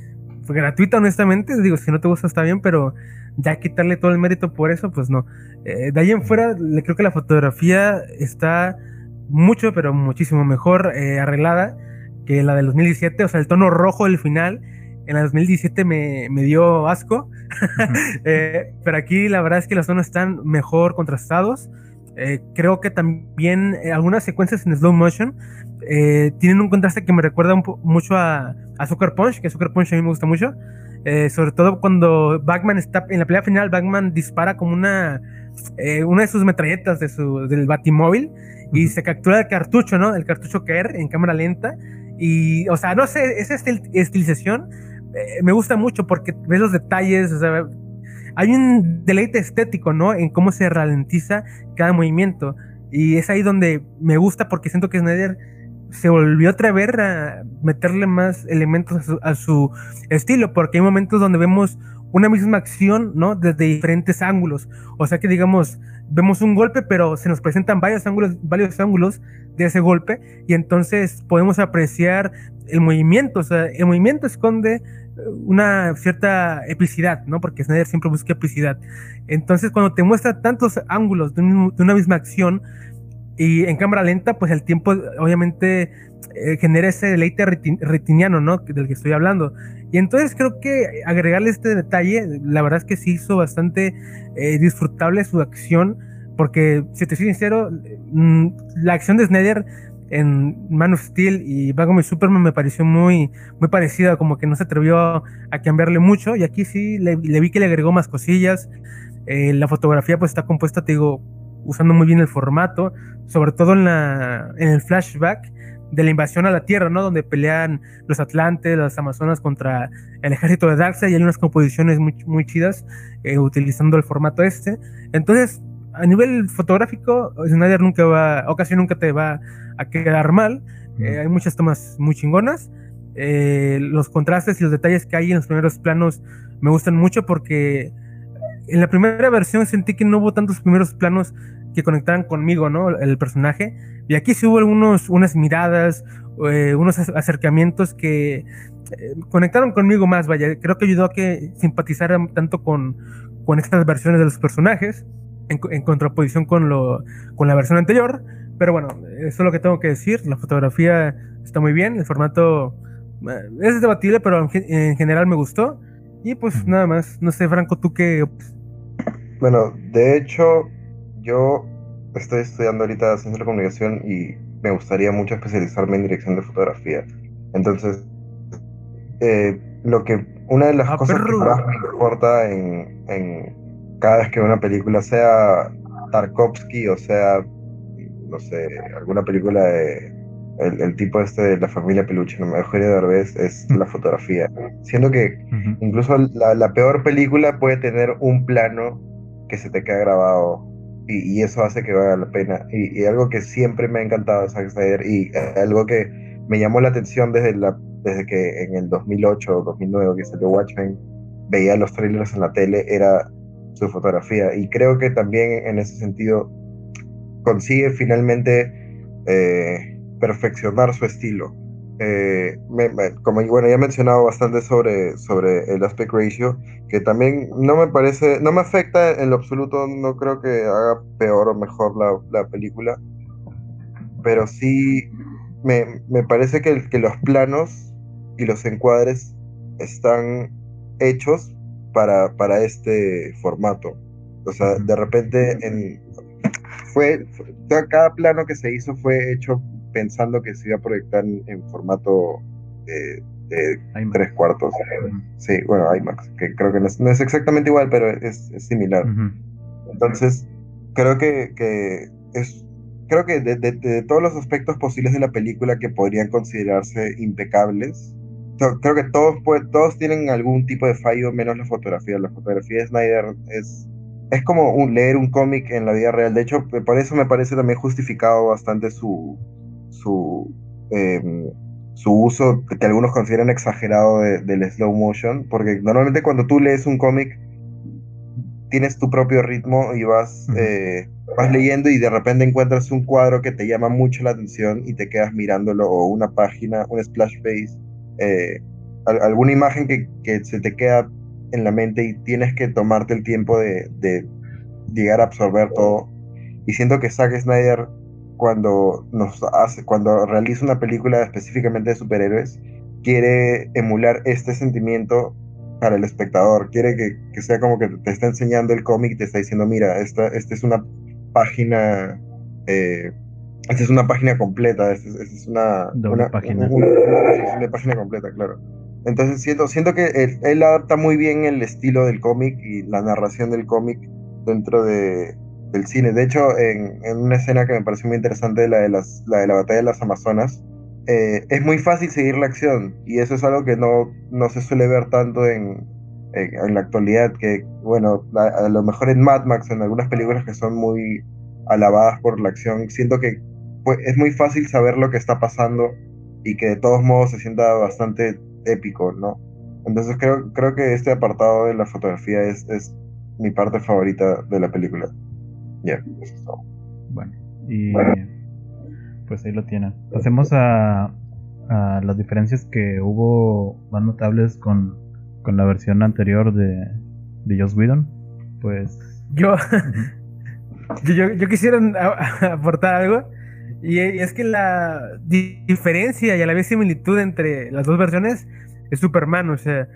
gratuita, honestamente. Digo, si no te gusta está bien, pero ya quitarle todo el mérito por eso, pues no. Eh, de ahí en fuera, le creo que la fotografía está mucho, pero muchísimo mejor eh, arreglada que la del 2017. O sea, el tono rojo del final en la 2017 me, me dio asco. Eh, pero aquí la verdad es que los tonos están mejor contrastados. Eh, creo que también algunas secuencias en slow motion tienen un contraste que me recuerda mucho a, a Sucker Punch, que Sucker Punch a mí me gusta mucho. sobre todo cuando Batman está en la pelea final, Batman dispara como una, una de sus metralletas de su, del batimóvil y se captura el cartucho, ¿no? El cartucho caer en cámara lenta. Y, o sea, no sé, esa estilización me gusta mucho porque ves los detalles, o sea, hay un deleite estético, ¿no? En cómo se ralentiza cada movimiento. Y es ahí donde me gusta porque siento que Snyder se volvió a atrever a meterle más elementos a su, estilo, porque hay momentos donde vemos una misma acción, ¿no? Desde diferentes ángulos. O sea que digamos, vemos un golpe, pero se nos presentan varios ángulos, varios ángulos de ese golpe, y entonces podemos apreciar el movimiento. O sea, el movimiento esconde una cierta epicidad, ¿no? Porque Snyder siempre busca epicidad. Entonces, cuando te muestra tantos ángulos de, una misma acción y en cámara lenta, pues el tiempo obviamente eh, genera ese deleite retiniano, ¿no? Del que estoy hablando. Y entonces creo que agregarle este detalle, la verdad es que sí hizo bastante eh, disfrutable su acción, porque si te soy sincero, mm, la acción de Snyder en Man of Steel y Batman y Superman me pareció muy, muy parecida, como que no se atrevió a cambiarle mucho. Y aquí sí le, vi que le agregó más cosillas. Eh, la fotografía pues está compuesta, te digo, usando muy bien el formato, sobre todo en, la, en el flashback de la invasión a la Tierra, ¿no? Donde pelean los Atlantes, las Amazonas contra el ejército de Darkseid y hay unas composiciones muy, muy chidas eh, utilizando el formato este. Entonces, a nivel fotográfico, Snyder nunca va, o casi nunca te va a quedar mal. Eh, hay muchas tomas muy chingonas. Eh, los contrastes y los detalles que hay en los primeros planos me gustan mucho porque en la primera versión sentí que no hubo tantos primeros planos que conectaran conmigo, ¿no? El personaje. Y aquí sí hubo algunos, unas miradas, eh, unos acercamientos que conectaron conmigo más, vaya. Creo que ayudó a que simpatizara tanto con, con estas versiones de los personajes en, contraposición con, lo, con la versión anterior. Pero bueno, eso es lo que tengo que decir. La fotografía está muy bien, el formato eh, es debatible, pero en, general me gustó. Y pues nada más, no sé, Franco, ¿tú qué? Bueno, de hecho, yo estoy estudiando ahorita ciencia de la comunicación y me gustaría mucho especializarme en dirección de fotografía. Entonces, eh, lo que una de las ah, cosas que más me importa en, en cada vez que una película, sea Tarkovsky o sea, no sé, alguna película de el, tipo este de la familia Peluche, no me de Derbez, es la fotografía. Siendo que incluso la, peor película puede tener un plano que se te queda grabado y, eso hace que valga la pena. Y, algo que siempre me ha encantado de Zack y eh, algo que me llamó la atención desde, la, desde que en el 2008 o 2009 que salió Watchmen, veía los trailers en la tele, era su fotografía. Y creo que también en ese sentido consigue finalmente eh, perfeccionar su estilo. Eh, como bueno, ya he mencionado bastante sobre, sobre el aspect ratio, que también no me parece, no me afecta en lo absoluto, no creo que haga peor o mejor la, la película, pero sí me, me parece que, que los planos y los encuadres están hechos para, para este formato. O sea, de repente en, fue, cada plano que se hizo fue hecho pensando que se iba a proyectar en, formato de, tres cuartos. Sí, bueno, IMAX, que creo que no es, exactamente igual, pero es, similar. Entonces, creo que, que es creo que de, de, todos los aspectos posibles de la película que podrían considerarse impecables, creo que todos, todos tienen algún tipo de fallo, menos la fotografía. La fotografía de Snyder es, es como un, leer un cómic en la vida real. De hecho, por eso me parece también justificado bastante su, su, em, su uso, que algunos consideran exagerado del slow motion, porque normalmente cuando tú lees un cómic, tienes tu propio ritmo y vas, eh, vas leyendo y de repente encuentras un cuadro que te llama mucho la atención y te quedas mirándolo, o una página, un splash page eh, alguna imagen que, que, se te queda en la mente y tienes que tomarte el tiempo de, de llegar a absorber todo. Y siento que Zack Snyder, cuando, nos hace, cuando realiza una película específicamente de superhéroes, quiere emular este sentimiento para el espectador. Quiere que, que sea como que te está enseñando el cómic y te está diciendo, mira, esta, esta es una página eh, esta es una página completa, esta es, una, una, página. Una, página completa, claro. Entonces siento, siento que él, adapta muy bien el estilo del cómic y la narración del cómic dentro de, del cine. De hecho, en, una escena que me pareció muy interesante, la de, las, la de la batalla de las Amazonas, eh, es muy fácil seguir la acción y eso es algo que no, no se suele ver tanto en, en, la actualidad, que bueno, a, lo mejor en Mad Max, en algunas películas que son muy alabadas por la acción, siento que pues, es muy fácil saber lo que está pasando y que de todos modos se sienta bastante épico, ¿no? Entonces creo, creo que este apartado de la fotografía es, es mi parte favorita de la película. Ya, eso es todo. Bueno, y pues ahí lo tienen. Pasemos a, a las diferencias que hubo más notables con, con la versión anterior de, de Joss Whedon. Pues. Yo, yo, yo, quisiera aportar algo. Y es que la diferencia y a la vez similitud entre las dos versiones es Superman. O sea,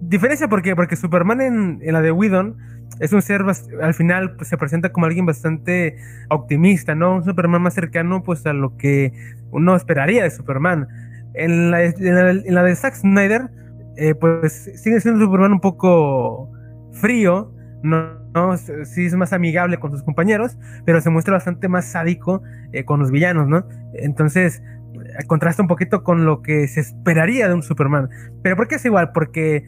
diferencia porque porque Superman en, la de Whedon es un ser al final pues, se presenta como alguien bastante optimista, ¿no? Un Superman más cercano pues a lo que uno esperaría de Superman. En la, en la, de Zack Snyder, eh, pues sigue siendo un Superman un poco frío, ¿no? Sí es más amigable con sus compañeros, pero se muestra bastante más sádico eh, con los villanos, ¿no? Entonces, contrasta un poquito con lo que se esperaría de un Superman. Pero ¿por qué es igual? Porque...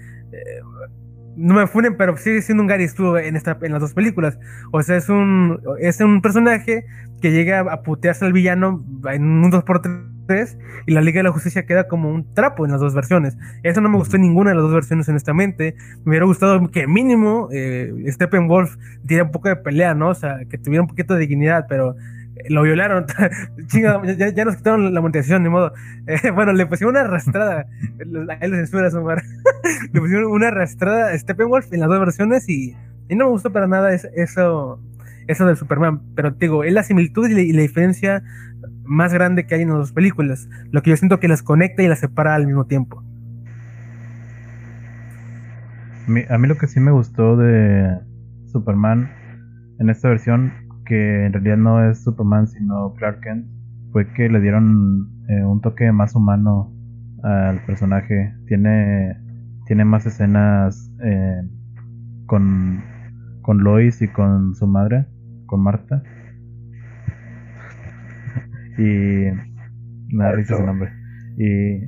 no me funen, pero sigue siendo un Gary Stu en, esta, las dos películas. O sea, es un, es un personaje que llega a putearse al villano en un 2x3 y la Liga de la Justicia queda como un trapo en las dos versiones. Eso no me gustó en ninguna de las dos versiones, honestamente. Me hubiera gustado que mínimo eh, Steppenwolf diera un poco de pelea, ¿no? O sea, que tuviera un poquito de dignidad, pero eh, lo violaron. Chinga, ya, nos quitaron la monetización, ni modo. Eh, bueno, le pusieron una arrastrada. Ahí lo censura, le pusieron una arrastrada a Steppenwolf en las dos versiones y, y no me gustó para nada eso, eso del Superman. Pero digo, es la similitud y la diferencia más grande que hay en las dos películas, lo que yo siento que las conecta y las separa al mismo tiempo. A mí lo que sí me gustó de Superman en esta versión, que en realidad no es Superman sino Clark Kent, fue que le dieron eh, un toque más humano al personaje. Tiene, tiene más escenas eh, con, con Lois y con su madre, con Marta. Y. Me da risa su nombre. Y.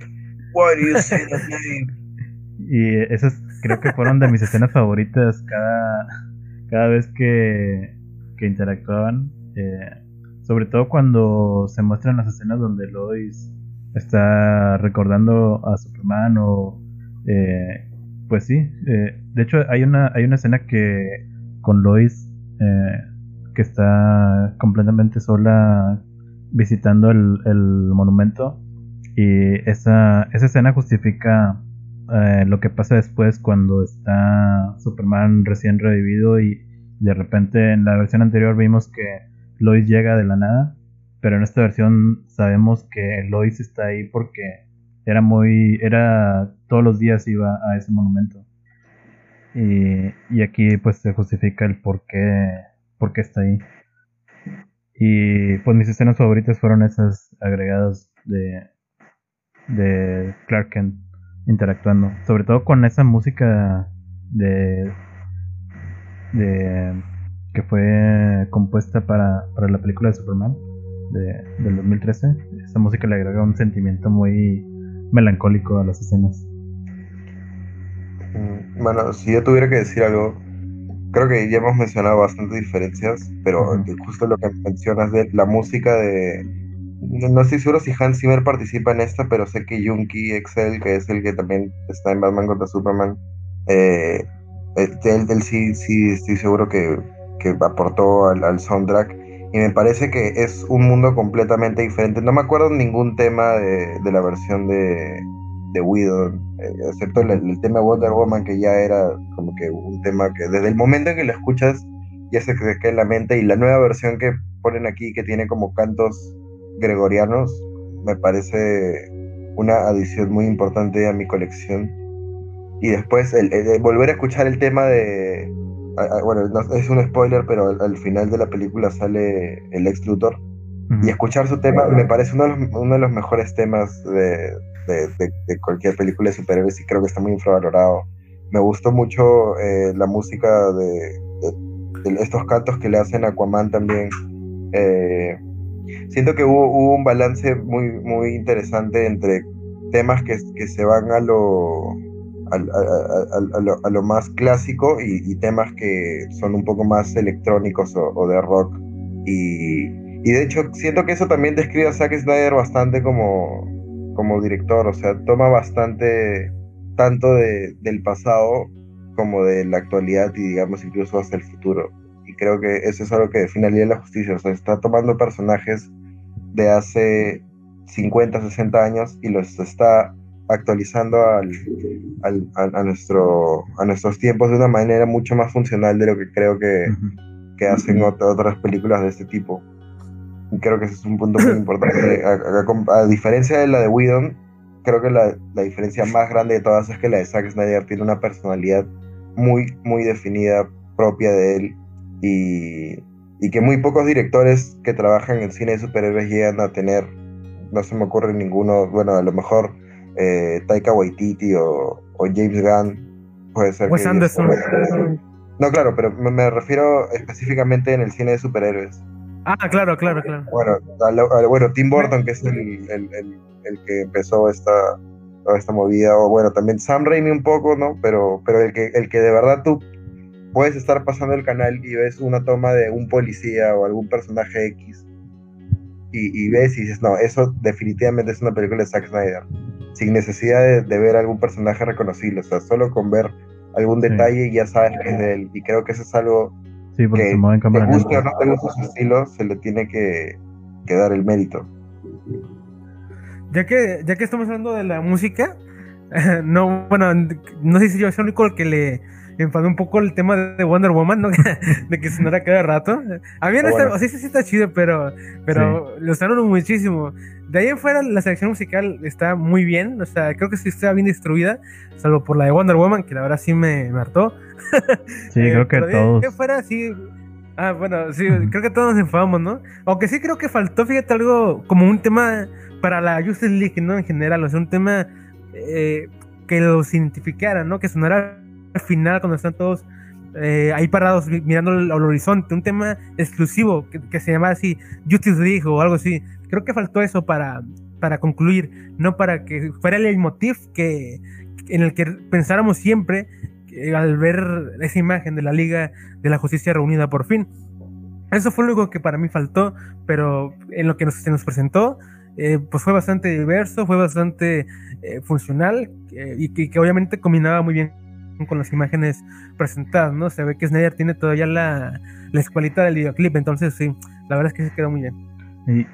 Why do you say that name? Y esas creo que fueron de mis escenas favoritas cada, cada vez que, que interactuaban. Eh, sobre todo cuando se muestran las escenas donde Lois está recordando a Superman o... Eh, pues sí, eh, de hecho hay una, hay una escena que con Lois que está completamente sola visitando el, monumento y esa, esa escena justifica eh, lo que pasa después cuando está Superman recién revivido y de repente en la versión anterior vimos que Lois llega de la nada, pero en esta versión sabemos que Lois está ahí porque era muy, era todos los días iba a ese monumento. Y, y aquí pues se justifica el por qué, por qué está ahí. Y pues mis escenas favoritas fueron esas agregadas de, de Clark Kent interactuando. Sobre todo con esa música de, de que fue compuesta para, para la película de Superman de, del 2013. Esa música le agrega un sentimiento muy melancólico a las escenas. Mm, bueno, si yo tuviera que decir algo creo que ya hemos mencionado bastantes diferencias, pero justo lo que mencionas de la música de... No estoy seguro si Hans Zimmer participa en esta, pero sé que Junkie Excel, que es el que también está en Batman contra Superman, eh, eh él, sí, sí estoy seguro que, que aportó al, soundtrack. Y me parece que es un mundo completamente diferente. No me acuerdo ningún tema de, de la versión de, de Widow, eh, excepto el, tema Wonder Woman, que ya era como que un tema que desde el momento en que lo escuchas ya se te queda en la mente, y la nueva versión que ponen aquí, que tiene como cantos gregorianos, me parece una adición muy importante a mi colección. Y después el, volver a escuchar el tema de... bueno, es un spoiler, pero al, final de la película sale el ex Luthor y escuchar su tema me parece uno de los, uno de los mejores temas de, de, de, cualquier película de superhéroes y creo que está muy infravalorado. Me gustó mucho eh, la música de, estos cantos que le hacen a Aquaman también. Eh, siento que hubo, hubo, un balance muy, muy interesante entre temas que, que se van a lo, a, lo, más clásico y, temas que son un poco más electrónicos o, de rock. Y, de hecho, siento que eso también describe a Zack Snyder bastante como, como director, o sea, toma bastante tanto de, del pasado como de la actualidad y digamos incluso hasta el futuro. Y creo que eso es algo que define de la Justicia, o sea, está tomando personajes de hace 50, 60 años y los está actualizando al, al, a, nuestro, a nuestros tiempos de una manera mucho más funcional de lo que creo que, que hacen otras películas de este tipo creo que ese es un punto muy importante. A, diferencia de la de Whedon, creo que la, la, diferencia más grande de todas es que la de Zack Snyder tiene una personalidad muy, muy definida propia de él y, y que muy pocos directores que trabajan en cine de superhéroes llegan a tener. No se me ocurre ninguno, bueno, a lo mejor eh, Taika Waititi o, o, James Gunn puede ser. Wes Anderson. No, claro, pero me refiero específicamente en el cine de superhéroes. Ah, claro, claro, claro. Bueno, bueno Tim Burton, que es el, que empezó esta, esta movida, o bueno, también Sam Raimi un poco, ¿no? Pero, pero el, que, el que de verdad tú puedes estar pasando el canal y ves una toma de un policía o algún personaje X y, ves y dices, no, eso definitivamente es una película de Zack Snyder, sin necesidad de, ver algún personaje reconocible, o sea, solo con ver algún detalle ya sabes que es de él, y creo que eso es algo Sí, porque que se mueve en cámara te guste o no te gusta su estilo, se le tiene que, dar el mérito. Ya que, ya que estamos hablando de la música, no, bueno, no sé si yo soy el único el que le enfadó un poco el tema de Wonder Woman, ¿no? de que sonara cada rato. A mí no está, o sea, sí, sí está chido, pero, pero lo usaron muchísimo. De ahí en fuera, la selección musical está muy bien, o sea, creo que sí está bien destruida, salvo por la de Wonder Woman, que la verdad sí me, me hartó. Sí, creo que todos. Que fuera así. Ah, bueno, sí, creo que todos nos enfadamos, ¿no? Aunque sí creo que faltó, fíjate, algo como un tema para la Justice League, ¿no? En general, o sea, un tema eh, que lo identificara, ¿no? Que sonara final cuando están todos eh, ahí parados mirando al, horizonte, un tema exclusivo que, se llama así Justice League o algo así. Creo que faltó eso para, para concluir, no para que fuera el motif que, en el que pensáramos siempre al ver esa imagen de la Liga de la Justicia reunida por fin. Eso fue único que para mí faltó, pero en lo que se nos presentó, eh, pues fue bastante diverso, fue bastante eh, funcional eh, y que, obviamente combinaba muy bien con las imágenes presentadas, ¿no? Se ve que Snyder tiene todavía la, la escuelita del videoclip, entonces sí, la verdad es que se quedó muy bien.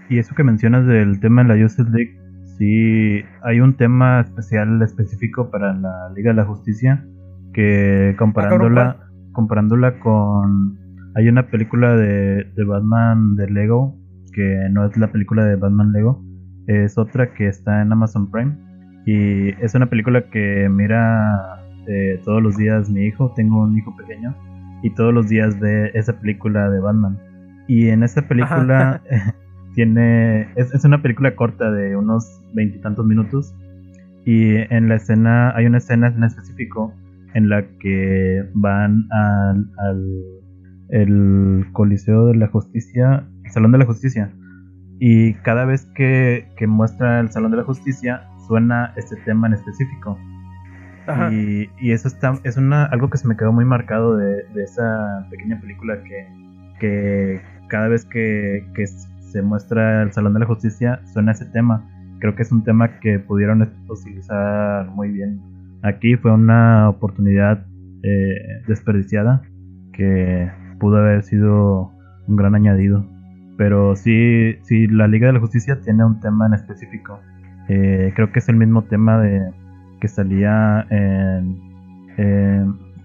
Y, eso que mencionas del tema de la Justice League, sí, hay un tema especial específico para la Liga de la Justicia que comparándola, comparándola con... Hay una película de, de Batman de Lego, que no es la película de Batman Lego, es otra que está en Amazon Prime. Y es una película que mira eh, todos los días mi hijo, tengo un hijo pequeño, y todos los días ve esa película de Batman. Y en esa película tiene. Es, es, una película corta de unos veintitantos minutos. Y en la escena, hay una escena en específico en la que van al, el Coliseo de la Justicia, el Salón de la Justicia. Y cada vez que, muestra el Salón de la Justicia, suena este tema en específico. Y, eso está, es una, algo que se me quedó muy marcado de, esa pequeña película que, cada vez que, que, se muestra el Salón de la Justicia suena ese tema. Creo que es un tema que pudieron utilizar muy bien Aquí fue una oportunidad eh, desperdiciada que pudo haber sido un gran añadido. Pero sí, sí, la Liga de la Justicia tiene un tema en específico. Eh, creo que es el mismo tema de que salía en,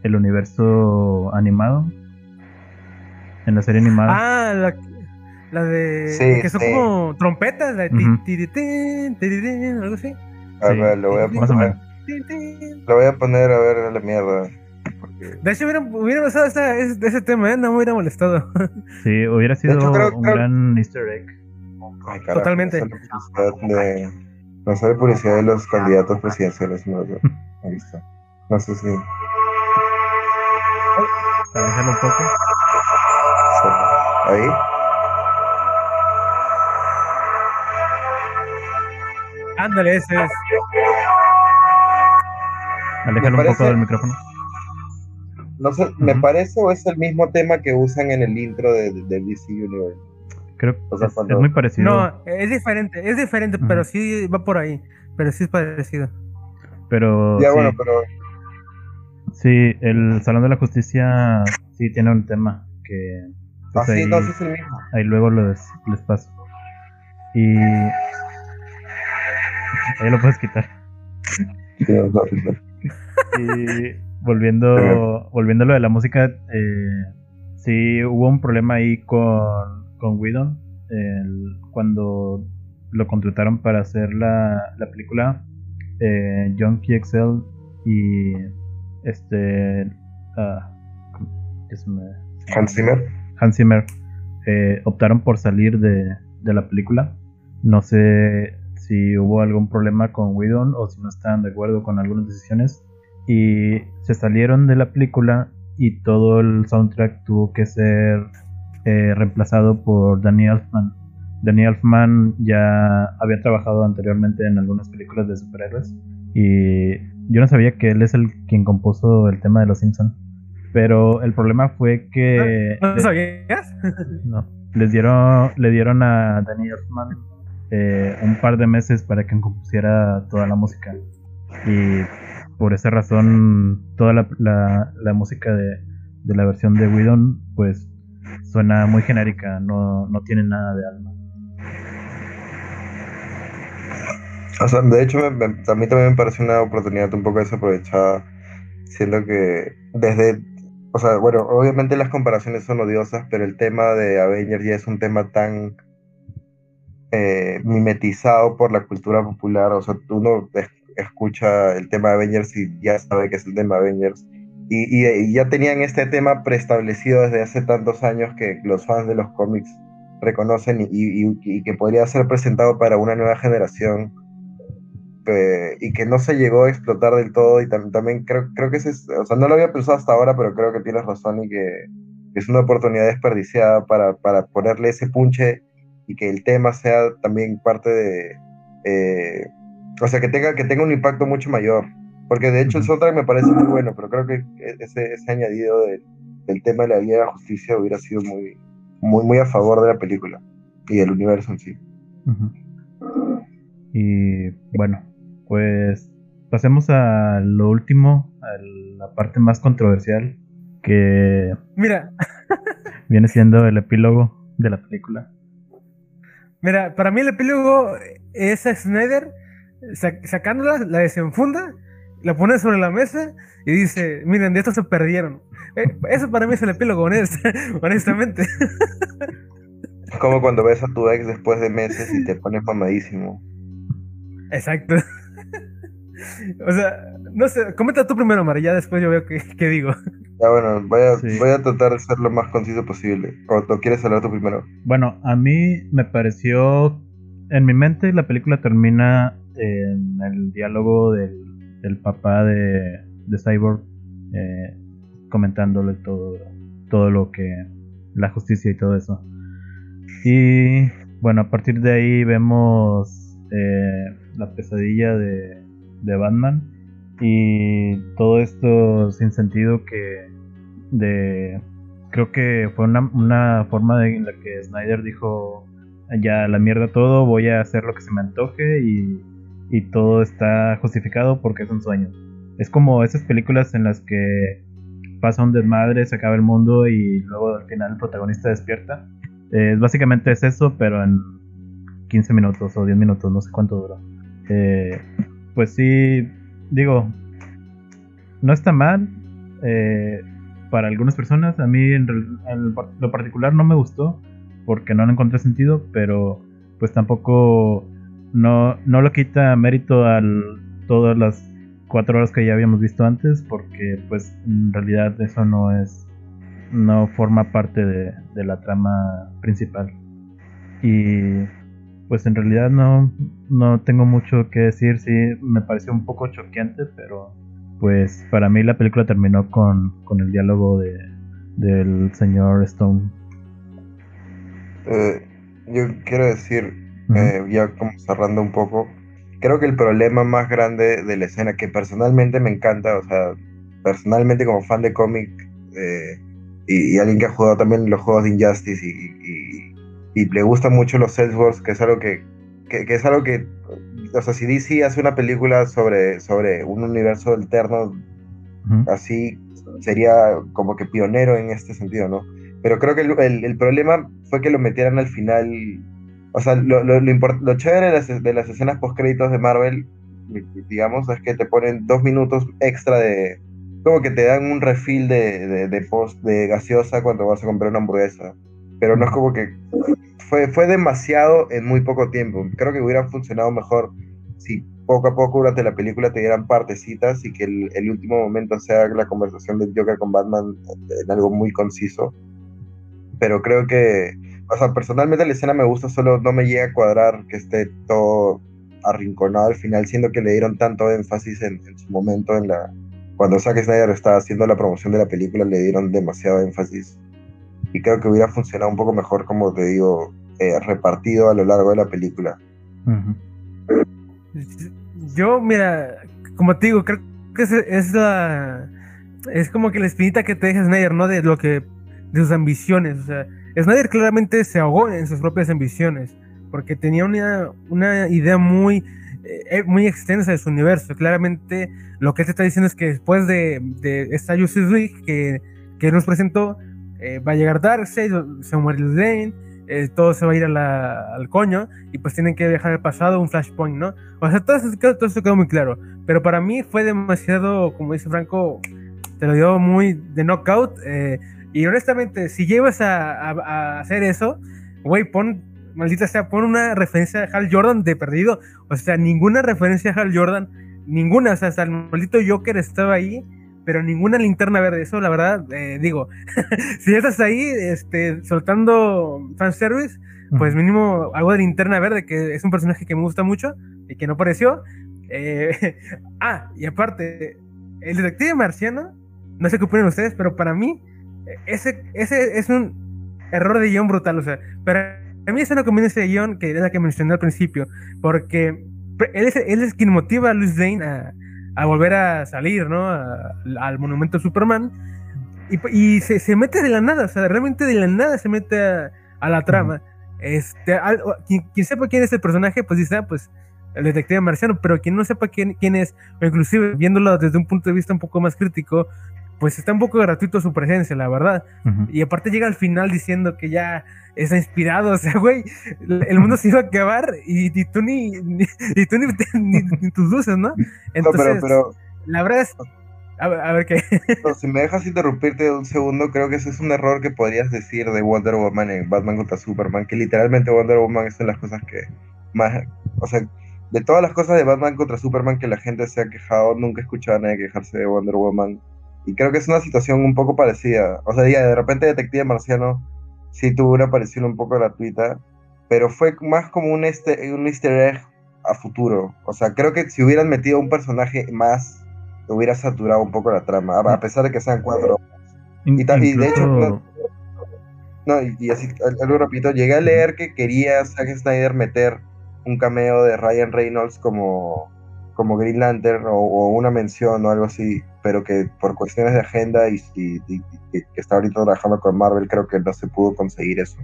el universo animado. En la serie animada. Ah, la, la de. que son como trompetas, la de. algo así. A ver, lo voy a poner. Lo voy a poner a ver a la mierda. De hecho, hubiera, hubiera usado ese, ese, tema, ¿eh? no me hubiera molestado. Sí, hubiera sido un gran easter egg. Ay, carajo, Totalmente. De, no sale publicidad de los candidatos presidenciales. No, no, ahí está. No sé si. Déjalo un poco. Ahí. Ándale, ese es. Aléjalo un poco del micrófono. No sé, ¿me parece o es el mismo tema que usan en el intro de, de, de DC Universe? Creo O sea, es, cuando- es muy parecido. No, es diferente, es diferente, pero sí va por ahí. Pero sí es parecido. Pero Ya, sí, bueno, pero sí, el Salón de la Justicia sí tiene un tema que pues, así ahí, no sí es el mismo. ahí luego les, les paso. Y ahí lo puedes quitar. Sí, no, no, no. Y volviendo, volviendo a lo de la música, eh, sí hubo un problema ahí con, con Whedon. el- cuando lo contrataron para hacer la, la película, eh, John XL y este. ah, ¿qué se me- Hans Zimmer. Hans Zimmer eh, optaron por salir de, de la película. No sé si hubo algún problema con Whedon o si no estaban de acuerdo con algunas decisiones. Y se salieron de la película y todo el soundtrack tuvo que ser eh, reemplazado por Danny Elfman. Danny Elfman ya había trabajado anteriormente en algunas películas de superhéroes y yo no sabía que él es el quien compuso el tema de Los Simpson. Pero el problema fue que ¿No sabías? no. Les dieron, le dieron a Danny Elfman eh, un par de meses para que compusiera toda la música. Y por esa razón, toda la, la- la música de, de la versión de Whedon, pues suena muy genérica, no, no tiene nada de alma. O sea, de hecho, me- a mí también me parece una oportunidad un poco desaprovechada, siendo que desde, o sea, bueno, obviamente las comparaciones son odiosas, pero el tema de Avengers ya es un tema tan eh, mimetizado por la cultura popular, o sea, uno es- escucha el tema de Avengers y ya sabe que es el tema de Avengers. Y, ya tenían este tema preestablecido desde hace tantos años que los fans de los cómics reconocen y, que podría ser presentado para una nueva generación eh, y que no se llegó a explotar del todo y tam- también creo, creo que es, o sea, no lo había pensado hasta ahora, pero creo que tienes razón y que es una oportunidad desperdiciada para, para ponerle ese punche y que el tema sea también parte de, eh, o sea, que tenga, que tenga un impacto mucho mayor, porque de hecho el soundtrack me parece muy bueno, pero creo que ese, ese añadido del- del tema de la Liga de la Justicia hubiera sido muy, muy, muy a favor de la película y del universo en sí. Y bueno, pues pasemos a lo último, a la parte más controversial, que Mira, viene siendo el epílogo de la película. mira, para mí el epílogo es a Snyder sa- sacándola, la desenfunda, la pone sobre la mesa y dice, miren, de esto se perdieron. Eh, eso para mí es el epílogo, honest- honestamente. Es como cuando ves a tu ex después de meses y te pones mamadísimo. Exacto. o sea, no sé, comenta tú primero, Mara, ya después yo veo qué, qué digo. Ya bueno, voy a, Sí. voy a tratar de ser lo más conciso posible. ¿O, o quieres hablar tú primero? Bueno, a mí me pareció, en mi mente la película termina en el diálogo del, del papá de, de Cyborg eh, comentándole todo, todo lo que, la justicia y todo eso. Y bueno, a partir de ahí vemos eh, la pesadilla de, de Batman y todo esto sin sentido que de creo que fue una, una forma de, en la que Snyder dijo ya la mierda todo, voy a hacer lo que se me antoje y, y todo está justificado porque es un sueño. Es como esas películas en las que pasa un desmadre, se acaba el mundo y luego al final el protagonista despierta. Eh, básicamente es eso, pero en 15 minutos o 10 minutos, no sé cuánto duró. Eh, pues sí, digo, no está mal. eh, para algunas personas, a mí en, en lo particular no me gustó porque no le encontré sentido, pero pues tampoco no, no lo quita mérito a todas las cuatro horas que ya habíamos visto antes, porque pues en realidad eso no es, no forma parte de, la trama principal. Y pues en realidad no, no tengo mucho que decir. Sí, me pareció un poco choqueante, pero pues para mí la película terminó con, con el diálogo de, del señor Stone. Eh, yo quiero decir, eh, ya como cerrando un poco, creo que el problema más grande de la escena, que personalmente me encanta, o sea, personalmente como fan de cómic eh, y, alguien que ha jugado también los juegos de Injustice y, y, le gustan mucho los Salesforce, que es algo que, que, es algo que, o sea, si DC hace una película sobre, sobre un universo alterno, así sería como que pionero en este sentido, ¿no? Pero creo que el, el, problema fue que lo metieran al final. O sea, lo, lo, lo, chévere de las, de las escenas post-créditos de Marvel, digamos, es que te ponen dos minutos extra de. Como que te dan un refill de, de, post de gaseosa cuando vas a comprar una hamburguesa. Pero no es como que. Fue, fue demasiado en muy poco tiempo. Creo que hubiera funcionado mejor si poco a poco durante la película te dieran partecitas y que el, el último momento sea la conversación del Joker con Batman en algo muy conciso pero creo que, o sea, personalmente la escena me gusta, solo no me llega a cuadrar que esté todo arrinconado al final, siendo que le dieron tanto énfasis en, su momento en la... Cuando Zack Snyder estaba haciendo la promoción de la película, le dieron demasiado énfasis. Y creo que hubiera funcionado un poco mejor, como te digo, eh, repartido a lo largo de la película. Yo, mira, como te digo, creo que es, es la... Es como que la espinita que te deja Snyder, ¿no? De lo que de sus ambiciones. O sea, Snyder claramente se ahogó en sus propias ambiciones, porque tenía una, una idea muy, eh, eh, muy extensa de su universo. Claramente lo que él te está diciendo es que después de, de esta Justice League que, que nos presentó, eh, va a llegar Darkseid, se muere Lane, todo se va a ir al coño y pues tienen que viajar al pasado, un flashpoint, ¿no? O sea, todo eso, todo eso quedó muy claro. Pero para mí fue demasiado, como dice Franco, te lo dio muy de knockout. Eh, y honestamente, si llevas a, hacer eso, güey, pon, maldita sea, pon una referencia a Hal Jordan de perdido. O sea, ninguna referencia a Hal Jordan, ninguna. O sea, hasta el maldito Joker estaba ahí, pero ninguna linterna verde. Eso, la verdad, eh, digo, si estás ahí este, soltando fanservice, pues mínimo algo de linterna verde, que es un personaje que me gusta mucho y que no apareció. Eh, ah, y aparte, el detective marciano, no sé qué opinan ustedes, pero para mí ese, ese es un error de guion brutal, o sea, pero a mí es una conveniencia de guion que es la que mencioné al principio, porque él es, él es quien motiva a Luis Lane a, a volver a salir, ¿no? al monumento Superman. Y, se, se, mete de la nada, o sea, realmente de la nada se mete a, la trama. Este, quien, sepa quién es el personaje, pues dice, ah, pues el detective marciano, pero quien no sepa quién, quién es, o inclusive viéndolo desde un punto de vista un poco más crítico, pues está un poco gratuito su presencia, la verdad. Y aparte llega al final diciendo que ya está inspirado, o sea, güey, el mundo se iba a acabar y, tú ni, y tú ni, tus luces, ¿no? Entonces, pero, la verdad es... A ver, qué. si me dejas interrumpirte un segundo, creo que ese es un error que podrías decir de Wonder Woman en Batman contra Superman, que literalmente Wonder Woman es de las cosas que más, o sea, de todas las cosas de Batman contra Superman que la gente se ha quejado, nunca he escuchado a nadie quejarse de Wonder Woman y creo que es una situación un poco parecida. O sea, ya de repente Detective Marciano sí tuvo una aparición un poco gratuita, pero fue más como un, este, un easter egg a futuro. O sea, creo que si hubieran metido un personaje más, hubiera saturado un poco la trama, a pesar de que sean cuatro. Y, y, de hecho, no, y, así, algo repito, llegué a leer que quería Zack Snyder meter un cameo de Ryan Reynolds como como Green Lantern o, una mención o algo así, pero que por cuestiones de agenda y, que está ahorita trabajando con Marvel, creo que no se pudo conseguir eso.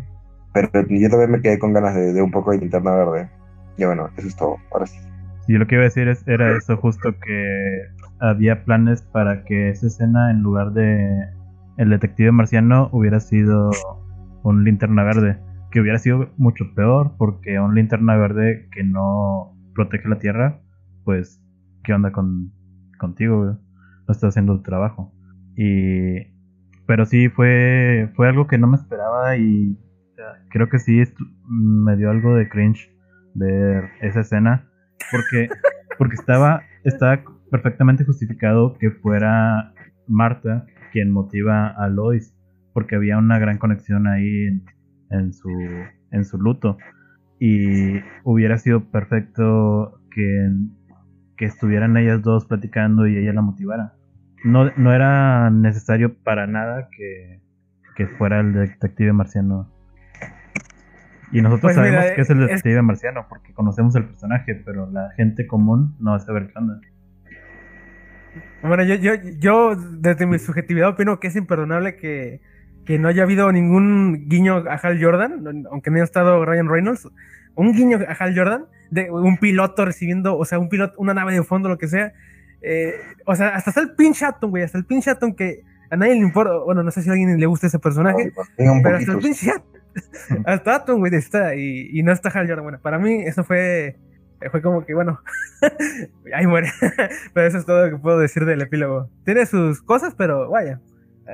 Pero yo también me quedé con ganas de, un poco de linterna verde. Y bueno, eso es todo. Ahora sí. Yo lo que iba a decir es, era eso, justo que había planes para que esa escena, en lugar de el detective marciano, hubiera sido un linterna verde. Que hubiera sido mucho peor, porque un linterna verde que no protege la tierra pues, ¿qué onda con, contigo, No estás haciendo tu trabajo. Y, pero sí, fue, fue algo que no me esperaba y creo que sí me dio algo de cringe ver esa escena porque, porque estaba, estaba perfectamente justificado que fuera Marta quien motiva a Lois porque había una gran conexión ahí en, en su, en su luto. y hubiera sido perfecto que, que estuvieran ellas dos platicando y ella la motivara. No, no era necesario para nada que, que fuera el detective marciano. Y nosotros Pues sabemos mira, que es el es- detective marciano porque conocemos el personaje, pero la gente común no va a saber qué onda. Bueno, yo, yo, yo desde mi subjetividad opino que es imperdonable que, que no haya habido ningún guiño a Hal Jordan, aunque no haya estado Ryan Reynolds, un guiño a Hal Jordan, de un piloto recibiendo, o sea, un piloto, una nave de fondo, lo que sea. Eh, o sea, hasta está el pinche Atom, güey, hasta el pinche Atom que a nadie le importa, bueno, no sé si a alguien le gusta ese personaje, un pero hasta el pinche Atom, hasta Atom, güey, está, y, y no está Hal Jordan. Bueno, para mí eso fue, fue como que, bueno, ahí muere. pero eso es todo lo que puedo decir del epílogo. Tiene sus cosas, pero vaya,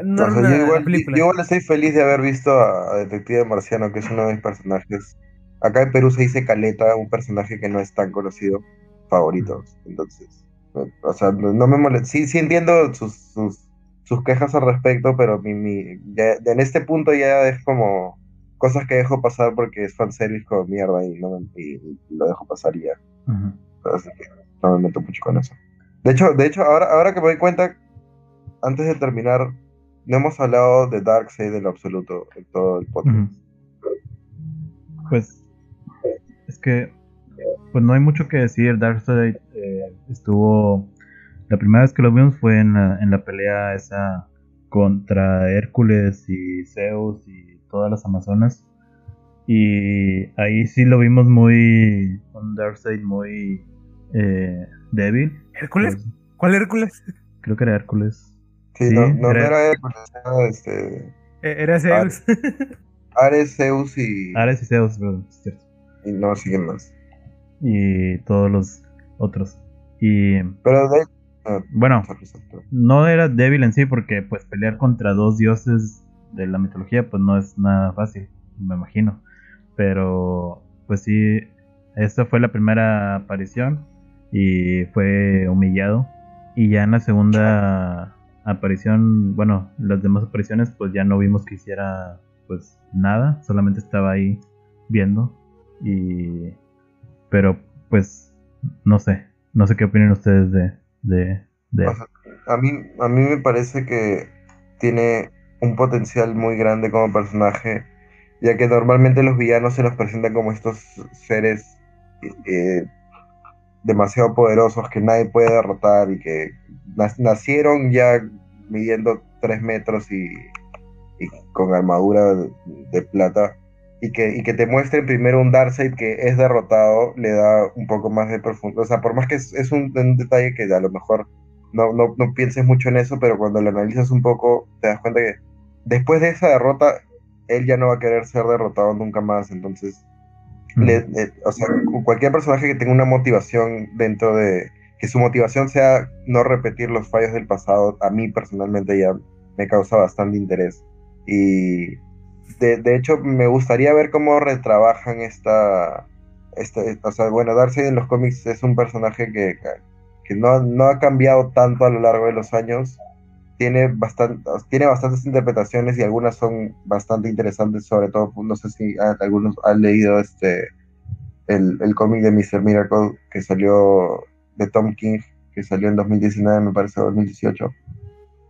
no O sea, yo, igual, película. yo igual estoy feliz de haber visto a, a Detective Marciano, que es uno de mis personajes. Acá en Perú se dice Caleta, un personaje que no es tan conocido, favoritos. Entonces, o sea, no, me molesta. Sí, sí entiendo sus, sus, sus quejas al respecto, pero mi, mi, ya- en este punto ya es como cosas que dejo pasar porque es fanservice como mierda y, no me- y- y lo dejo pasar y ya. Así que no me meto mucho con eso. De hecho, de hecho ahora, ahora que me doy cuenta, antes de terminar, no hemos hablado de Darkseid en lo absoluto en todo el podcast. Pues es que pues no hay mucho que decir. Darkseid eh, estuvo la primera vez que lo vimos fue en la, en la pelea esa contra Hércules y Zeus y todas las Amazonas. Y ahí sí lo vimos muy un Darkseid muy eh, débil. ¿Hércules? Pues, ¿Cuál Hércules? creo que era Hércules. Sí, Sí, no, no, no era- era Hércules, era este, Eh, Era Zeus. Ares, Zeus y, Ares y Zeus, perdón, es cierto. y no siguen más. Y todos los otros. Y Pero de ah, bueno, no era débil en sí porque pues pelear contra dos dioses de la mitología pues no es nada fácil, me imagino. Pero pues sí, esta fue la primera aparición y fue humillado. Y ya en la segunda aparición, bueno, las demás apariciones pues ya no vimos que hiciera pues nada, solamente estaba ahí viendo. Y pero pues no sé, no sé qué opinan ustedes de, de, a mí, a mí me parece que tiene un potencial muy grande como personaje, ya que normalmente los villanos se los presentan como estos seres eh, demasiado poderosos que nadie puede derrotar y que nacieron ya midiendo 3 metros y, con armadura de plata. Y que, y que te muestren primero un Darkseid que es derrotado, le da un poco más de profundidad. O sea, por más que es, es un, un detalle que a lo mejor no, no, no pienses mucho en eso, pero cuando lo analizas un poco, te das cuenta que después de esa derrota, él ya no va a querer ser derrotado nunca más. Entonces, le- le- o sea, cu- cualquier personaje que tenga una motivación dentro de, que su motivación sea no repetir los fallos del pasado, a mí personalmente ya me causa bastante interés. Y de, de hecho, me gustaría ver cómo retrabajan esta, esta, o sea, bueno, Darkseid en los cómics es un personaje que, que no, no ha cambiado tanto a lo largo de los años. Tiene, bastante, tiene bastantes interpretaciones y algunas son bastante interesantes, sobre todo, no sé si algunos han leído este el, el cómic de Mr. Miracle que salió de Tom King, que salió en 2019, me parece, o 2018.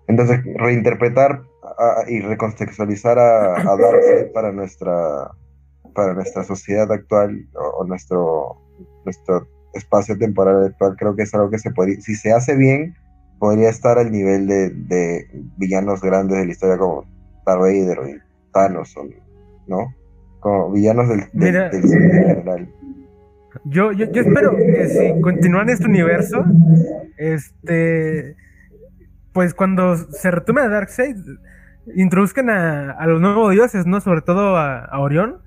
Entonces, reinterpretar a- y recontextualizar a, a Darkseid para nuestra, para nuestra sociedad actual o, o nuestro, nuestro espacio temporal actual, creo que es algo que se podría, si se hace bien, podría estar al nivel de, de villanos grandes de la historia como Darth Vader o Thanos, ¿no? Como villanos del, del, Mira. del cine en general. Yo, yo, yo espero que si continúan este universo, este, pues cuando se retome a Darkseid, introduzcan a, a los nuevos dioses, ¿no? Sobre todo a, a Orión,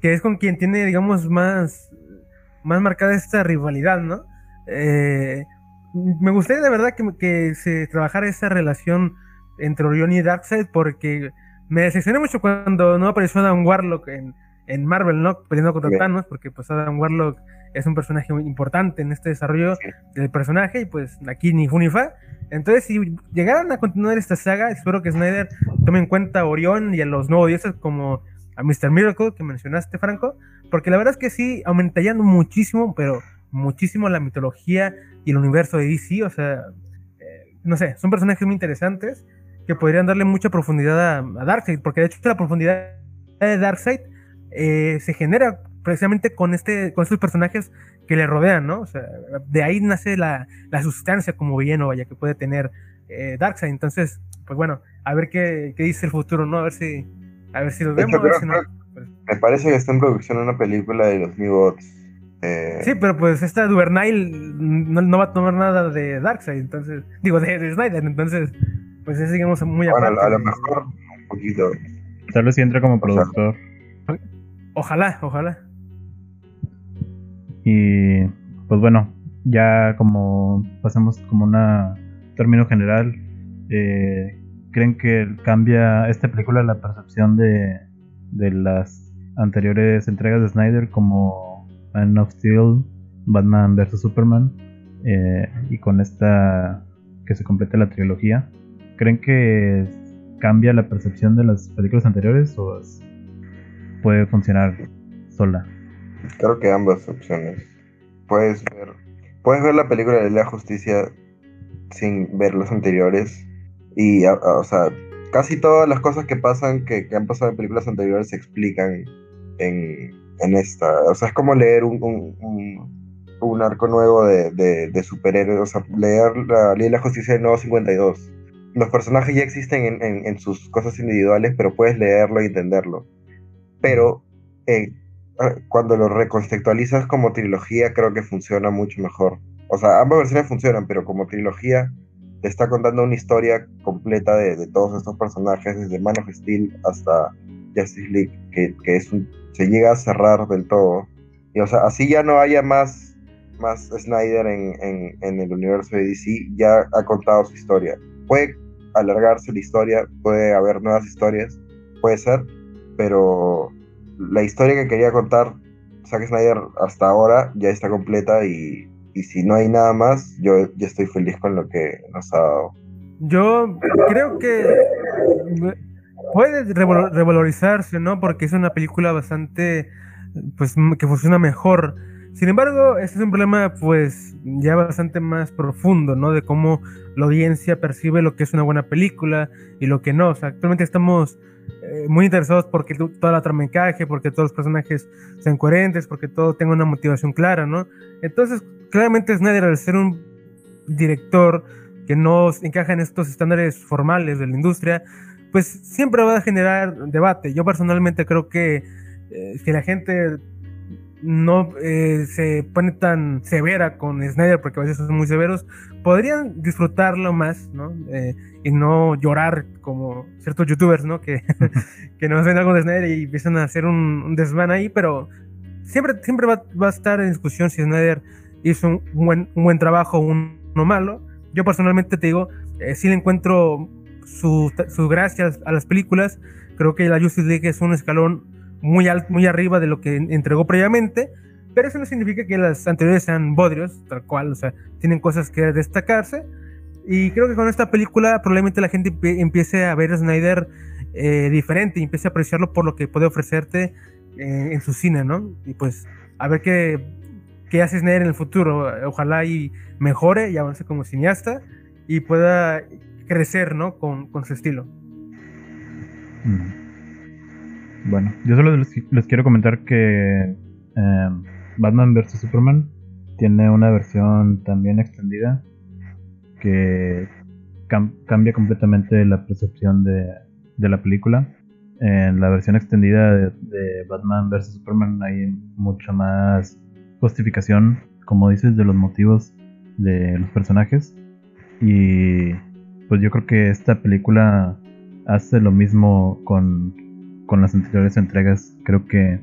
que es con quien tiene, digamos, más, más marcada esta rivalidad, ¿no? Eh, me gustaría de verdad que, que se trabajara esa relación entre Orión y Darkseid, porque me decepcioné mucho cuando no apareció Adam Warlock en, en Marvel, ¿no? Peleando contra Bien. Thanos, porque pues Adam Warlock es un personaje muy importante en este desarrollo Sí. del personaje y pues aquí ni fu ni fa. Entonces, si llegaran a continuar esta saga, espero que Snyder tome en cuenta a Orión y a los nuevos dioses como a Mr. Miracle que mencionaste, Franco, porque la verdad es que sí aumentarían muchísimo, pero muchísimo la mitología y el universo de DC, o sea, eh, no sé, son personajes muy interesantes que podrían darle mucha profundidad a, Darkseid, porque de hecho la profundidad de Darkseid eh, se genera precisamente con, este, con estos personajes que le rodean, ¿no? O sea, de ahí nace la, la sustancia como villano, vaya, que puede tener eh, Darkseid. Entonces, pues bueno, a ver qué, qué, dice el futuro, ¿no? A ver si, a ver si lo vemos. Me parece que está en producción una película de los New Gods. Eh... Sí, pero pues esta Duvernay no, no, va a tomar nada de Darkseid, entonces, digo, de, de Snyder, entonces, pues seguimos muy bueno, aparte. a lo mejor un poquito. Tal vez si entra como productor. Ojalá, ojalá. Y pues bueno, ya como pasamos como una término general, eh, ¿creen que cambia esta película la percepción de, de las anteriores entregas de Snyder como Man of Steel, Batman vs. Superman eh, y con esta que se complete la trilogía? ¿Creen que cambia la percepción de las películas anteriores o puede funcionar sola? Creo que ambas opciones. Puedes ver, puedes ver la película de la justicia sin ver los anteriores. Y, o sea, casi todas las cosas que pasan, que, han pasado en películas anteriores, se explican en, en esta. O sea, es como leer un, un, arco nuevo de, de, superhéroes. O sea, leer la Ley de la Justicia de Nuevo 52. Los personajes ya existen en, en, en, sus cosas individuales, pero puedes leerlo y entenderlo. Pero eh, cuando lo recontextualizas como trilogía, creo que funciona mucho mejor. O sea, ambas versiones funcionan, pero como trilogía te está contando una historia completa de, todos estos personajes, desde Man of Steel hasta Justice League, que, que es un, se llega a cerrar del todo. Y o sea, así ya no haya más, más Snyder en, en, en el universo de DC, ya ha contado su historia. Puede alargarse la historia, puede haber nuevas historias, puede ser, pero la historia que quería contar Zack Snyder hasta ahora ya está completa y, si no hay nada más, yo ya estoy feliz con lo que nos ha dado. Yo creo que puede revalorizarse, ¿no? Porque es una película bastante, pues, que funciona mejor. Sin embargo, este es un problema, pues, ya bastante más profundo, ¿no? De cómo la audiencia percibe lo que es una buena película y lo que no. O sea, actualmente estamos eh, muy interesados porque toda la trama encaje, porque todos los personajes sean coherentes, porque todo tenga una motivación clara, ¿no? Entonces, claramente Snyder, al ser un director que no encaja en estos estándares formales de la industria, pues siempre va a generar debate. Yo personalmente creo que eh, si la gente no eh, se pone tan severa con Snyder, porque a veces son muy severos, podrían disfrutarlo más, ¿no? Eh, y no llorar como ciertos youtubers, ¿no? Que, que nos ven algo de Snyder y empiezan a hacer un, desván ahí, pero siempre, siempre va, va, a estar en discusión si Snyder hizo un, buen, un buen trabajo o uno malo. Yo personalmente te digo, eh, le encuentro sus su gracias a las películas. Creo que la Justice League es un escalón muy, muy arriba de lo que entregó previamente, pero eso no significa que las anteriores sean bodrios, tal cual, o sea, tienen cosas que destacarse. Y creo que con esta película probablemente la gente empiece a ver a Snyder eh, diferente y empiece a apreciarlo por lo que puede ofrecerte eh, en su cine, ¿no? Y pues a ver qué, qué hace Snyder en el futuro. Ojalá y mejore y avance como cineasta y pueda crecer, ¿no? Con, con su estilo. Mm. Bueno, yo solo les, quiero comentar que eh, Batman vs. Superman tiene una versión también extendida que cambia completamente la percepción de, la película. En la versión extendida de, Batman vs. Superman hay mucha más justificación, como dices, de los motivos de los personajes. Y pues yo creo que esta película hace lo mismo con con las anteriores entregas, creo que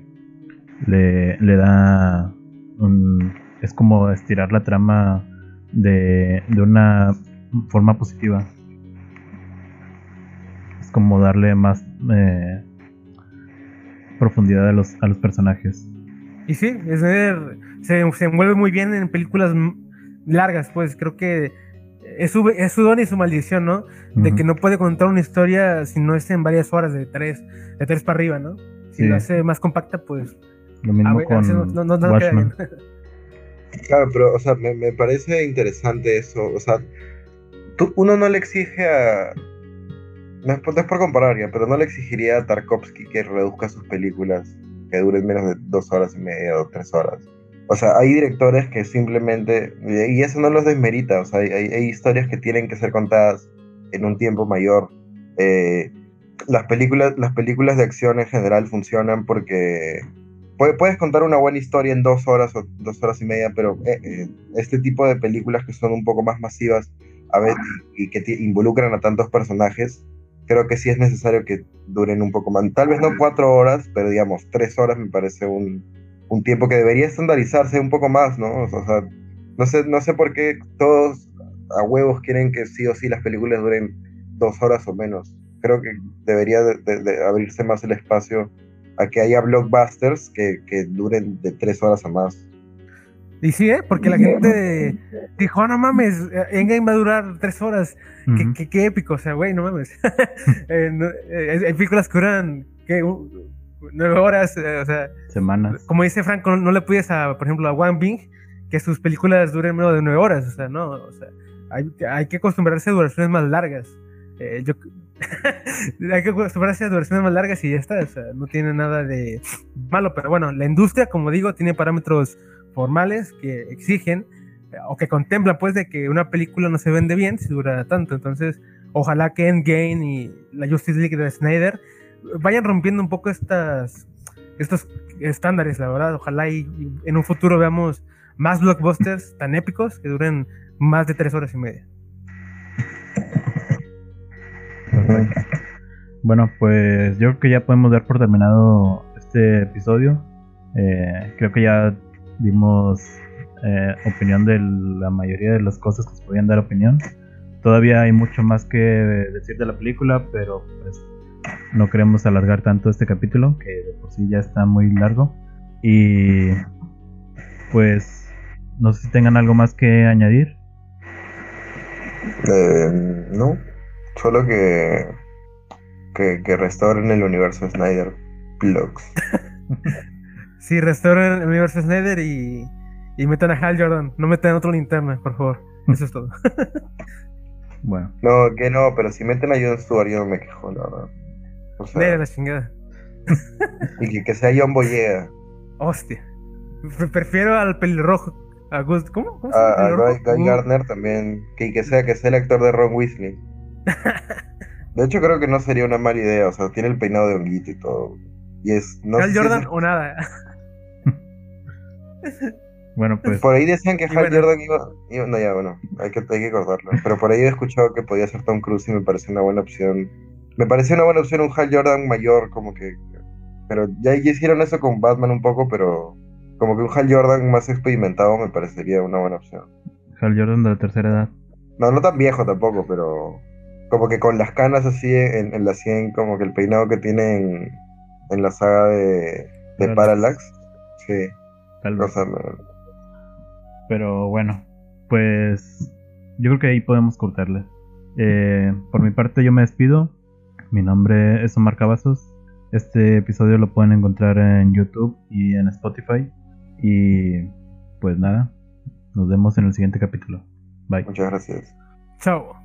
le, le da un, es como estirar la trama de, de una forma positiva. Es como darle más eh, profundidad a los, a los personajes. Y sí, es, se, se envuelve muy bien en películas largas, pues creo que es su, es su don y su maldición, ¿no? De que no puede contar una historia si no es en varias horas, de tres, de tres para arriba, ¿no? Si lo hace más compacta, pues. Lo mismo con no, no, no Watchmen. Claro, pero, o sea, me, me, parece interesante eso. O sea, tú, uno no le exige a. No es, por comparar ya, pero no le exigiría a Tarkovsky que reduzca sus películas que duren menos de dos horas y media o tres horas. O sea, hay directores que simplemente, y eso no los desmerita, o sea, hay, hay historias que tienen que ser contadas en un tiempo mayor. Eh, las, películas, las películas de acción en general funcionan porque puedes contar una buena historia en dos horas o dos horas y media, pero eh, eh, este tipo de películas que son un poco más masivas a ver, y, que involucran a tantos personajes, creo que sí es necesario que duren un poco más. Tal vez no cuatro horas, pero digamos, tres horas me parece un, un tiempo que debería estandarizarse un poco más, ¿no? O sea, no sé, no sé por qué todos a huevos quieren que sí o sí las películas duren dos horas o menos. Creo que debería de, abrirse más el espacio a que haya blockbusters que, que duren de tres horas o más. Y sí, ¿eh? Porque la gente dijo, no mames, Endgame va a durar tres horas. qué, épico, o sea, güey, no mames. Eh, eh, hay películas que duran, ¿qué? Nueve horas, eh, o sea. Semanas. Como dice Franco, no, le puedes a, por ejemplo, a Wang Bing que sus películas duren menos de nueve horas, o sea, no, o sea, hay, hay que acostumbrarse a duraciones más largas. yo, hay que acostumbrarse a duraciones más largas y ya está, o sea, no tiene nada de malo, pero bueno, la industria, como digo, tiene parámetros formales que exigen eh, o que contemplan pues de que una película no se vende bien si dura tanto. Entonces, ojalá que Endgame y la Justice League de Snyder vayan rompiendo un poco estas estos estándares, la verdad. Ojalá y, en un futuro veamos más blockbusters tan épicos que duren más de tres horas y media. Bueno, pues yo creo que ya podemos dar por terminado este episodio. Eh, creo que ya dimos eh, opinión de la mayoría de las cosas que se podían dar opinión. Todavía hay mucho más que decir de la película, pero pues no queremos alargar tanto este capítulo, que de por sí ya está muy largo. Y pues no sé si tengan algo más que añadir. Eh, no, solo que, que, que restauren el universo Snyder Blogs. Sí, restauren el universo Snyder y, y metan a Hal Jordan. No metan otro linterna, por favor. Eso es todo. bueno. No, que no, pero si meten a John Stewart yo no me quejo, la verdad. O sea, la chingada. y que, sea John Boyega. Hostia. Prefiero al pelirrojo. A ¿Cómo? ¿Cómo a, Guy, Gardner también. Que, que, sea, que sea el actor de Ron Weasley. De hecho, creo que no sería una mala idea. O sea, tiene el peinado de honguito y todo. Y es. No Hal Jordan o nada. Bueno, pues. Por ahí decían que Hal Jordan iba, No, ya, bueno, hay que, hay que cortarlo. Pero por ahí he escuchado que podía ser Tom Cruise y me parece una buena opción. Me pareció una buena opción un Hal Jordan mayor, como que. Pero ya, hicieron eso con Batman un poco, pero. Como que un Hal Jordan más experimentado me parecería una buena opción. Hal Jordan de la tercera edad. No, no tan viejo tampoco, pero. Como que con las canas así en, en la 100, como que el peinado que tiene en, en la saga de, de Parallax. Sí. Tal vez. Pero bueno, pues yo creo que ahí podemos cortarle. Eh, por mi parte yo me despido. Mi nombre es Omar Cavazos. Este episodio lo pueden encontrar en YouTube y en Spotify. Y pues nada, nos vemos en el siguiente capítulo. Bye. Muchas gracias. Chao.